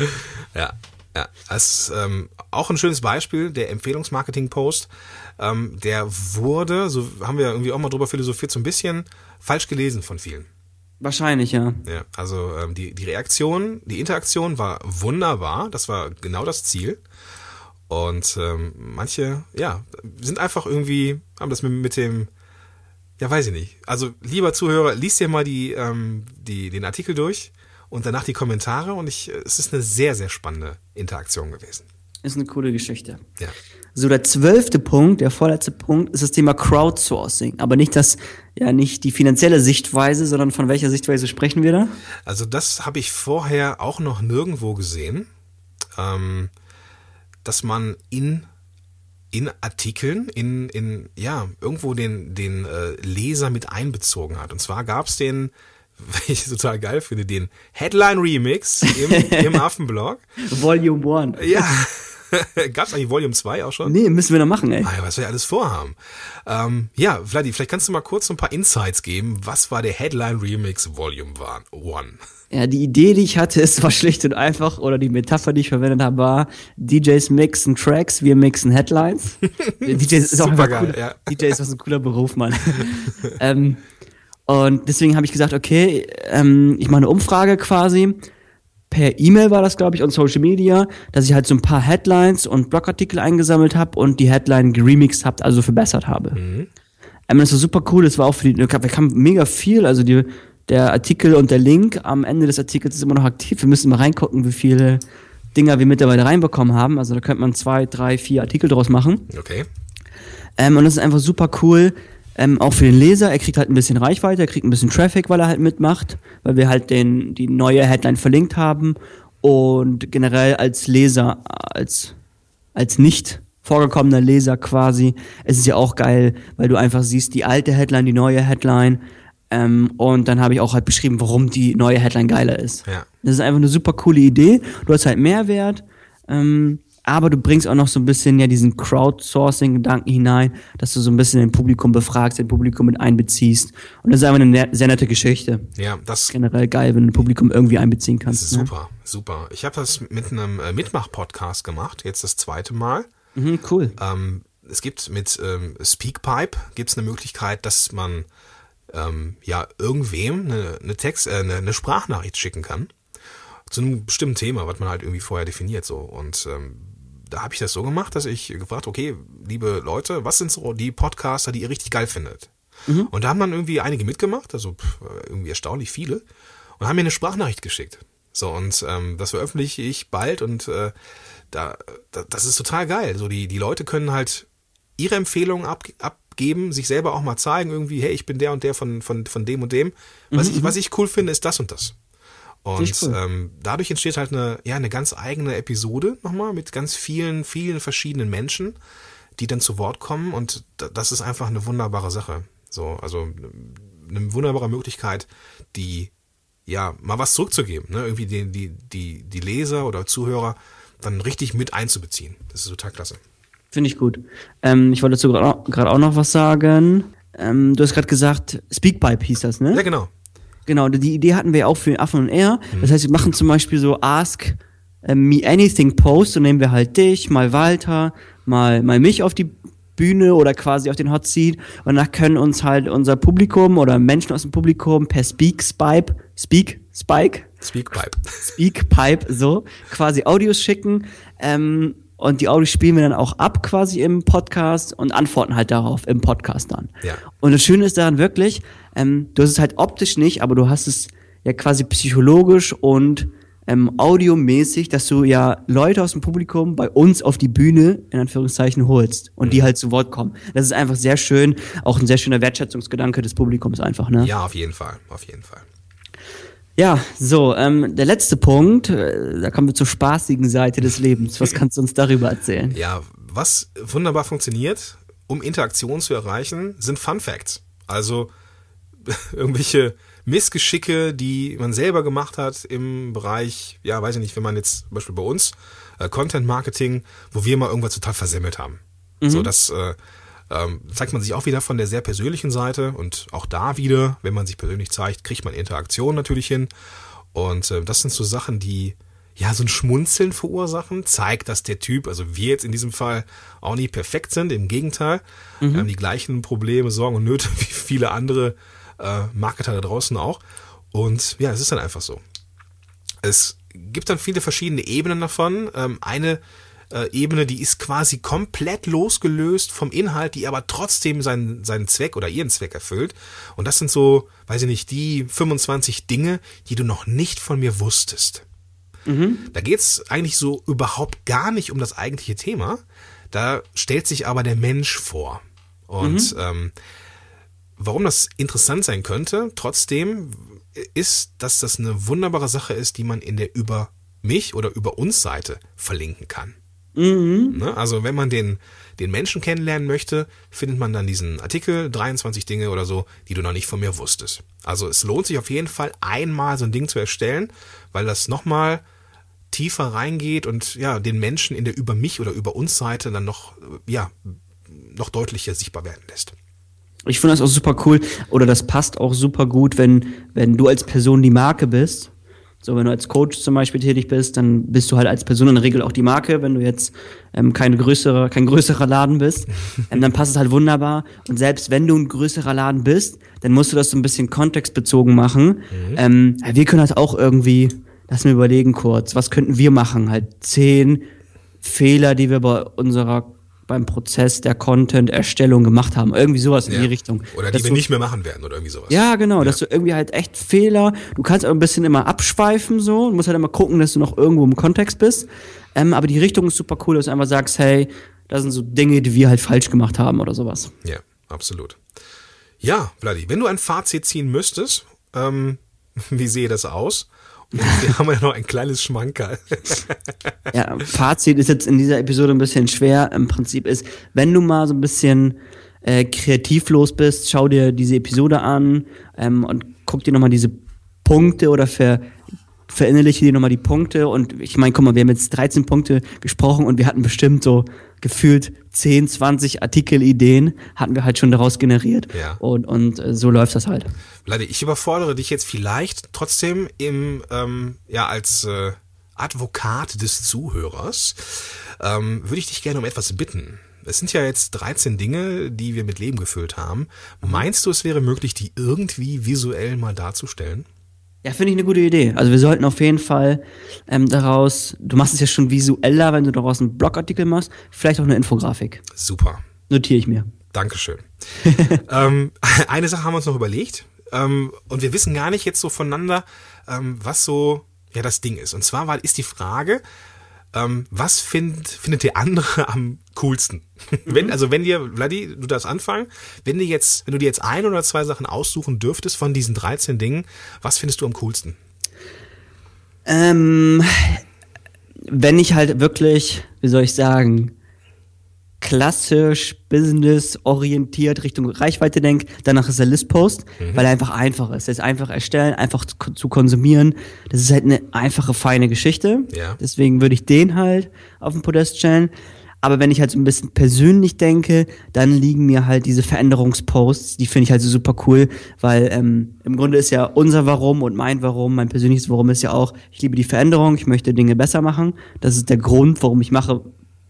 Speaker 1: Ja, ja. Das ist ähm, auch ein schönes Beispiel, der Empfehlungsmarketing-Post. Ähm, der wurde, so haben wir irgendwie auch mal drüber philosophiert, so ein bisschen falsch gelesen von vielen.
Speaker 2: Wahrscheinlich, ja.
Speaker 1: Ja, also ähm, die, die Reaktion, die Interaktion war wunderbar, das war genau das Ziel. Und ähm, manche, ja, sind einfach irgendwie, haben das mit, mit dem, ja, weiß ich nicht. Also, lieber Zuhörer, liest dir mal die, ähm, die, den Artikel durch und danach die Kommentare und ich, es ist eine sehr, sehr spannende Interaktion gewesen.
Speaker 2: Ist eine coole Geschichte.
Speaker 1: Ja.
Speaker 2: So, der zwölfte Punkt, der vorletzte Punkt, ist das Thema Crowdsourcing. Aber nicht das, ja, nicht die finanzielle Sichtweise, sondern von welcher Sichtweise sprechen wir da?
Speaker 1: Also das habe ich vorher auch noch nirgendwo gesehen, ähm, dass man in in Artikeln, in, in ja, irgendwo den, den äh, Leser mit einbezogen hat. Und zwar gab es den, weil ich total geil finde, den Headline-Remix im, im Affenblog.
Speaker 2: Volume 1.
Speaker 1: Ja. Gab es eigentlich Volume 2 auch schon?
Speaker 2: Nee, müssen wir noch machen, ey.
Speaker 1: Ah, ja, was wir alles vorhaben. Ähm, ja, Vladi, vielleicht kannst du mal kurz so ein paar Insights geben. Was war der Headline Remix Volume 1?
Speaker 2: Ja, die Idee, die ich hatte, ist war schlicht und einfach, oder die Metapher, die ich verwendet habe, war, DJs mixen Tracks, wir mixen Headlines. DJs ist auch einfach
Speaker 1: Supergeil,
Speaker 2: cool.
Speaker 1: ja.
Speaker 2: DJ ist was ein cooler Beruf, Mann. ähm, und deswegen habe ich gesagt, okay, ähm, ich mache eine Umfrage quasi. Per E-Mail war das, glaube ich, und Social Media, dass ich halt so ein paar Headlines und Blogartikel eingesammelt habe und die Headline geremixed habe, also verbessert habe. Ähm, das war super cool, das war auch für die, wir kam mega viel, also die, der Artikel und der Link am Ende des Artikels ist immer noch aktiv. Wir müssen mal reingucken, wie viele Dinger wir mittlerweile reinbekommen haben. Also da könnte man zwei, drei, vier Artikel draus machen.
Speaker 1: Okay.
Speaker 2: Ähm, und das ist einfach super cool. Ähm, auch für den Leser, er kriegt halt ein bisschen Reichweite, er kriegt ein bisschen Traffic, weil er halt mitmacht, weil wir halt den, die neue Headline verlinkt haben. Und generell als Leser, als, als nicht vorgekommener Leser quasi, es ist ja auch geil, weil du einfach siehst, die alte Headline, die neue Headline. Ähm, und dann habe ich auch halt beschrieben, warum die neue Headline geiler ist.
Speaker 1: Ja.
Speaker 2: Das ist einfach eine super coole Idee. Du hast halt Mehrwert, ähm, aber du bringst auch noch so ein bisschen ja diesen Crowdsourcing-Gedanken hinein, dass du so ein bisschen den Publikum befragst, den Publikum mit einbeziehst. Und das ist einfach eine ne- sehr nette Geschichte.
Speaker 1: Ja, das,
Speaker 2: Generell geil, wenn du Publikum irgendwie einbeziehen
Speaker 1: das
Speaker 2: kannst.
Speaker 1: ist
Speaker 2: ne?
Speaker 1: super, super. Ich habe das mit einem äh, Mitmach-Podcast gemacht, jetzt das zweite Mal.
Speaker 2: Mhm, cool.
Speaker 1: Ähm, es gibt mit ähm, Speakpipe gibt's eine Möglichkeit, dass man ähm, ja irgendwem eine, eine Text, äh, eine, eine Sprachnachricht schicken kann zu einem bestimmten Thema, was man halt irgendwie vorher definiert so. Und ähm, da habe ich das so gemacht, dass ich gefragt, okay, liebe Leute, was sind so die Podcaster, die ihr richtig geil findet? Und da haben dann irgendwie einige mitgemacht, also pff, irgendwie erstaunlich viele, und haben mir eine Sprachnachricht geschickt. So, und ähm, das veröffentliche ich bald und äh, da, da, das ist total geil. So, die, die Leute können halt ihre Empfehlungen ab, abgeben, sich selber auch mal zeigen, irgendwie, hey, ich bin der und der von, von, von dem und dem. Was, ich, was ich cool finde, ist das und das. Und
Speaker 2: cool.
Speaker 1: ähm, dadurch entsteht halt eine, ja, eine ganz eigene Episode nochmal mit ganz vielen, vielen verschiedenen Menschen, die dann zu Wort kommen und da- das ist einfach eine wunderbare Sache. So, also eine wunderbare Möglichkeit, die ja mal was zurückzugeben, ne? Irgendwie die, die, die, die Leser oder Zuhörer dann richtig mit einzubeziehen. Das ist total klasse.
Speaker 2: Finde ich gut. Ähm, ich wollte dazu gerade auch noch was sagen. Ähm, du hast gerade gesagt, Speakpipe hieß das, ne?
Speaker 1: Ja, genau.
Speaker 2: Genau, die Idee hatten wir auch für Affen und R.
Speaker 1: Mhm.
Speaker 2: Das heißt, wir machen zum Beispiel so Ask äh, Me Anything Post und nehmen wir halt dich, mal Walter, mal, mal mich auf die Bühne oder quasi auf den Hot Seat und danach können uns halt unser Publikum oder Menschen aus dem Publikum per Speak Spipe, Speak Spike,
Speaker 1: Speakpipe.
Speaker 2: Speakpipe so quasi Audios schicken ähm, und die Audios spielen wir dann auch ab quasi im Podcast und antworten halt darauf im Podcast dann.
Speaker 1: Ja.
Speaker 2: Und das Schöne ist daran wirklich, ähm, du hast es halt optisch nicht, aber du hast es ja quasi psychologisch und ähm, audiomäßig, dass du ja Leute aus dem Publikum bei uns auf die Bühne in Anführungszeichen holst und die halt zu Wort kommen. Das ist einfach sehr schön, auch ein sehr schöner Wertschätzungsgedanke des Publikums einfach, ne?
Speaker 1: Ja, auf jeden Fall. Auf jeden Fall.
Speaker 2: Ja, so, ähm, der letzte Punkt, äh, da kommen wir zur spaßigen Seite des Lebens. Was kannst du uns darüber erzählen?
Speaker 1: Ja, was wunderbar funktioniert, um Interaktion zu erreichen, sind Fun Facts. Also irgendwelche Missgeschicke, die man selber gemacht hat im Bereich, ja, weiß ich nicht, wenn man jetzt zum Beispiel bei uns äh, Content Marketing, wo wir mal irgendwas total versemmelt haben. So, das, äh, ähm, zeigt man sich auch wieder von der sehr persönlichen Seite und auch da wieder, wenn man sich persönlich zeigt, kriegt man Interaktion natürlich hin. Und äh, das sind so Sachen, die ja so ein Schmunzeln verursachen, zeigt, dass der Typ, also wir jetzt in diesem Fall auch nicht perfekt sind, im Gegenteil, mhm. wir haben die gleichen Probleme, Sorgen und Nöte wie viele andere äh, Marketer da draußen auch. Und ja, es ist dann einfach so. Es gibt dann viele verschiedene Ebenen davon. Ähm, eine äh, Ebene, die ist quasi komplett losgelöst vom Inhalt, die aber trotzdem seinen, seinen Zweck oder ihren Zweck erfüllt. Und das sind so, weiß ich nicht, die 25 Dinge, die du noch nicht von mir wusstest. Mhm. Da geht's eigentlich so überhaupt gar nicht um das eigentliche Thema. Da stellt sich aber der Mensch vor. Und mhm. ähm, warum das interessant sein könnte, trotzdem ist, dass das eine wunderbare Sache ist, die man in der über mich oder über uns Seite verlinken kann. Mhm. Ne? Also wenn man den, den Menschen kennenlernen möchte, findet man dann diesen Artikel, 23 Dinge oder so, die du noch nicht von mir wusstest. Also es lohnt sich auf jeden Fall einmal so ein Ding zu erstellen, weil das nochmal tiefer reingeht und ja, den Menschen in der über mich oder über uns Seite dann noch, ja, noch deutlicher sichtbar werden lässt.
Speaker 2: Ich finde das auch super cool oder das passt auch super gut, wenn, wenn du als Person die Marke bist so, wenn du als Coach zum Beispiel tätig bist, dann bist du halt als Person in der Regel auch die Marke. Wenn du jetzt ähm, keine größere, kein größerer Laden bist, ähm, dann passt es halt wunderbar. Und selbst wenn du ein größerer Laden bist, dann musst du das so ein bisschen kontextbezogen machen. Mhm. Ähm, wir können das auch irgendwie, lass mir überlegen kurz, was könnten wir machen? Halt zehn Fehler, die wir bei unserer beim Prozess der Content-Erstellung gemacht haben. Irgendwie sowas in die Richtung.
Speaker 1: Oder die wir du, nicht mehr machen werden oder irgendwie sowas.
Speaker 2: Ja, genau, ja. dass du irgendwie halt echt Fehler, du kannst auch ein bisschen immer abschweifen so, du musst halt immer gucken, dass du noch irgendwo im Kontext bist. Ähm, aber die Richtung ist super cool, dass du einfach sagst, hey, das sind so Dinge, die wir halt falsch gemacht haben oder sowas.
Speaker 1: Ja, absolut. Ja, Vladi, wenn du ein Fazit ziehen müsstest, ähm, wie sehe das aus? Wir haben ja noch ein kleines Schmankerl.
Speaker 2: ja, Fazit ist jetzt in dieser Episode ein bisschen schwer. Im Prinzip ist, wenn du mal so ein bisschen äh, kreativlos bist, schau dir diese Episode an ähm, und guck dir nochmal diese Punkte oder ver verinnerliche dir nochmal die Punkte und ich meine, guck mal, wir haben jetzt 13 Punkte gesprochen und wir hatten bestimmt so gefühlt 10, 20 Artikelideen hatten wir halt schon daraus generiert. Ja. Und, und äh, so läuft das halt.
Speaker 1: Leider, ich überfordere dich jetzt vielleicht trotzdem im, ähm, ja, als äh, Advokat des Zuhörers, ähm, würde ich dich gerne um etwas bitten. Es sind ja jetzt 13 Dinge, die wir mit Leben gefüllt haben. Meinst du, es wäre möglich, die irgendwie visuell mal darzustellen?
Speaker 2: Ja, finde ich eine gute Idee. Also wir sollten auf jeden Fall ähm, daraus, du machst es ja schon visueller, wenn du daraus einen Blogartikel machst, vielleicht auch eine Infografik.
Speaker 1: Super.
Speaker 2: Notiere ich mir.
Speaker 1: Dankeschön. ähm, eine Sache haben wir uns noch überlegt ähm, und wir wissen gar nicht jetzt so voneinander, ähm, was so ja das Ding ist. Und zwar war, ist die Frage, ähm, was find, findet der andere am coolsten? wenn, mhm. also wenn dir, Vladi, du darfst anfangen, wenn dir jetzt, wenn du dir jetzt ein oder zwei Sachen aussuchen dürftest von diesen 13 Dingen, was findest du am coolsten?
Speaker 2: Ähm, wenn ich halt wirklich, wie soll ich sagen, klassisch business-orientiert Richtung Reichweite denke, danach ist der Listpost, mhm. weil er einfach einfach ist. Er ist einfach erstellen, einfach zu, zu, konsumieren. Das ist halt eine einfache, feine Geschichte. Ja. Deswegen würde ich den halt auf den Podest stellen. Aber wenn ich halt so ein bisschen persönlich denke, dann liegen mir halt diese Veränderungsposts, die finde ich halt so super cool, weil ähm, im Grunde ist ja unser Warum und mein Warum, mein persönliches Warum ist ja auch, ich liebe die Veränderung, ich möchte Dinge besser machen. Das ist der Grund, warum ich mache,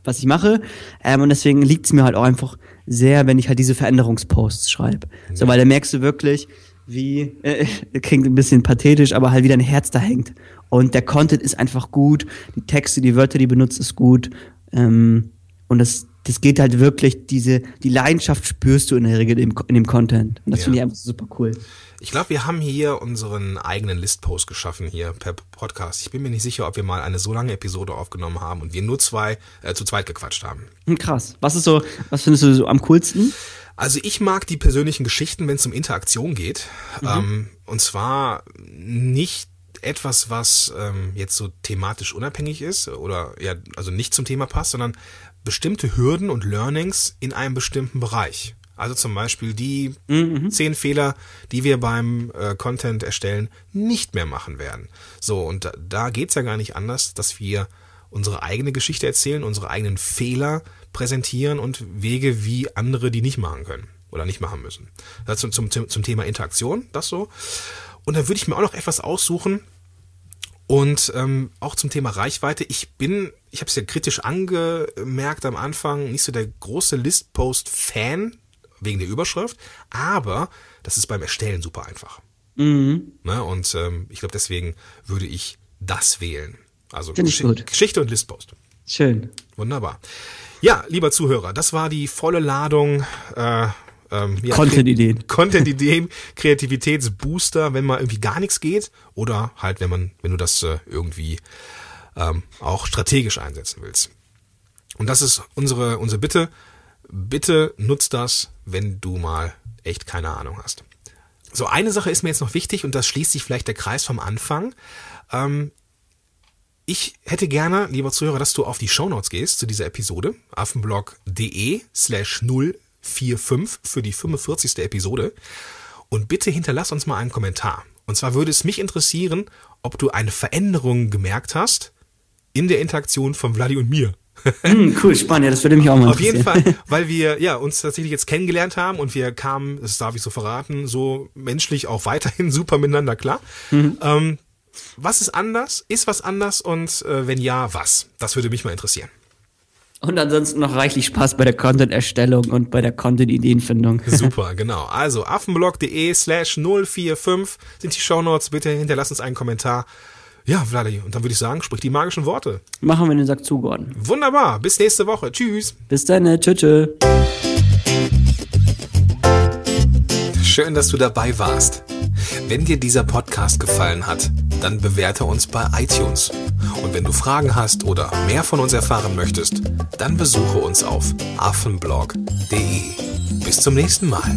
Speaker 2: was ich mache. Ähm, und deswegen liegt es mir halt auch einfach sehr, wenn ich halt diese Veränderungsposts schreibe. Ja. So, weil da merkst du wirklich, wie, äh, klingt ein bisschen pathetisch, aber halt wie dein Herz da hängt. Und der Content ist einfach gut, die Texte, die Wörter, die benutzt, ist gut. Ähm, und das, das geht halt wirklich, diese, die Leidenschaft spürst du in der Regel in, in dem Content. Und das ja. finde ich einfach super cool.
Speaker 1: Ich glaube, wir haben hier unseren eigenen Listpost geschaffen hier per Podcast. Ich bin mir nicht sicher, ob wir mal eine so lange Episode aufgenommen haben und wir nur zwei äh, zu zweit gequatscht haben.
Speaker 2: Hm, krass. Was ist so, was findest du so am coolsten?
Speaker 1: Also ich mag die persönlichen Geschichten, wenn es um Interaktion geht. Mhm. Ähm, und zwar nicht etwas, was ähm, jetzt so thematisch unabhängig ist oder ja, also nicht zum Thema passt, sondern bestimmte Hürden und Learnings in einem bestimmten Bereich. Also zum Beispiel die mhm. zehn Fehler, die wir beim äh, Content erstellen, nicht mehr machen werden. So, und da, da geht's ja gar nicht anders, dass wir unsere eigene Geschichte erzählen, unsere eigenen Fehler präsentieren und Wege, wie andere die nicht machen können oder nicht machen müssen. Das zum, zum, zum Thema Interaktion, das so. Und dann würde ich mir auch noch etwas aussuchen, und ähm, auch zum Thema Reichweite. Ich bin, ich habe es ja kritisch angemerkt am Anfang, nicht so der große Listpost-Fan wegen der Überschrift, aber das ist beim Erstellen super einfach. Mhm. Ne? Und ähm, ich glaube, deswegen würde ich das wählen. Also Gesch Geschichte und Listpost.
Speaker 2: Schön.
Speaker 1: Wunderbar. Ja, lieber Zuhörer, das war die volle Ladung äh,
Speaker 2: ähm, ja, Content-Ideen.
Speaker 1: Content-Ideen, Kreativitätsbooster, wenn mal irgendwie gar nichts geht oder halt, wenn man, wenn du das äh, irgendwie ähm, auch strategisch einsetzen willst. Und das ist unsere, unsere Bitte. Bitte nutzt das, wenn du mal echt keine Ahnung hast. So, eine Sache ist mir jetzt noch wichtig und das schließt sich vielleicht der Kreis vom Anfang. Ähm, ich hätte gerne, lieber Zuhörer, dass du auf die Shownotes gehst zu dieser Episode, affenblog.de slash 0 45 für die 45. Episode. Und bitte hinterlass uns mal einen Kommentar. Und zwar würde es mich interessieren, ob du eine Veränderung gemerkt hast in der Interaktion von Vladi und mir.
Speaker 2: Mm, cool, spannend, ja, das würde mich auch mal
Speaker 1: Auf jeden Fall, weil wir ja uns tatsächlich jetzt kennengelernt haben und wir kamen, das darf ich so verraten, so menschlich auch weiterhin super miteinander klar. Mhm. Ähm, was ist anders? Ist was anders? Und äh, wenn ja, was? Das würde mich mal interessieren.
Speaker 2: Und ansonsten noch reichlich Spaß bei der Content-Erstellung und bei der Content-Ideenfindung.
Speaker 1: Super, genau. Also affenblog.de slash 045 sind die Shownotes. Bitte hinterlass uns einen Kommentar. Ja, Vladi, und dann würde ich sagen, sprich die magischen Worte.
Speaker 2: Machen wir den Sack zu, Gordon.
Speaker 1: Wunderbar. Bis nächste Woche. Tschüss.
Speaker 2: Bis dann. Tschüss. tschö.
Speaker 1: Schön, dass du dabei warst. Wenn dir dieser Podcast gefallen hat, dann bewerte uns bei iTunes. Und wenn du Fragen hast oder mehr von uns erfahren möchtest, dann besuche uns auf affenblog.de. Bis zum nächsten Mal.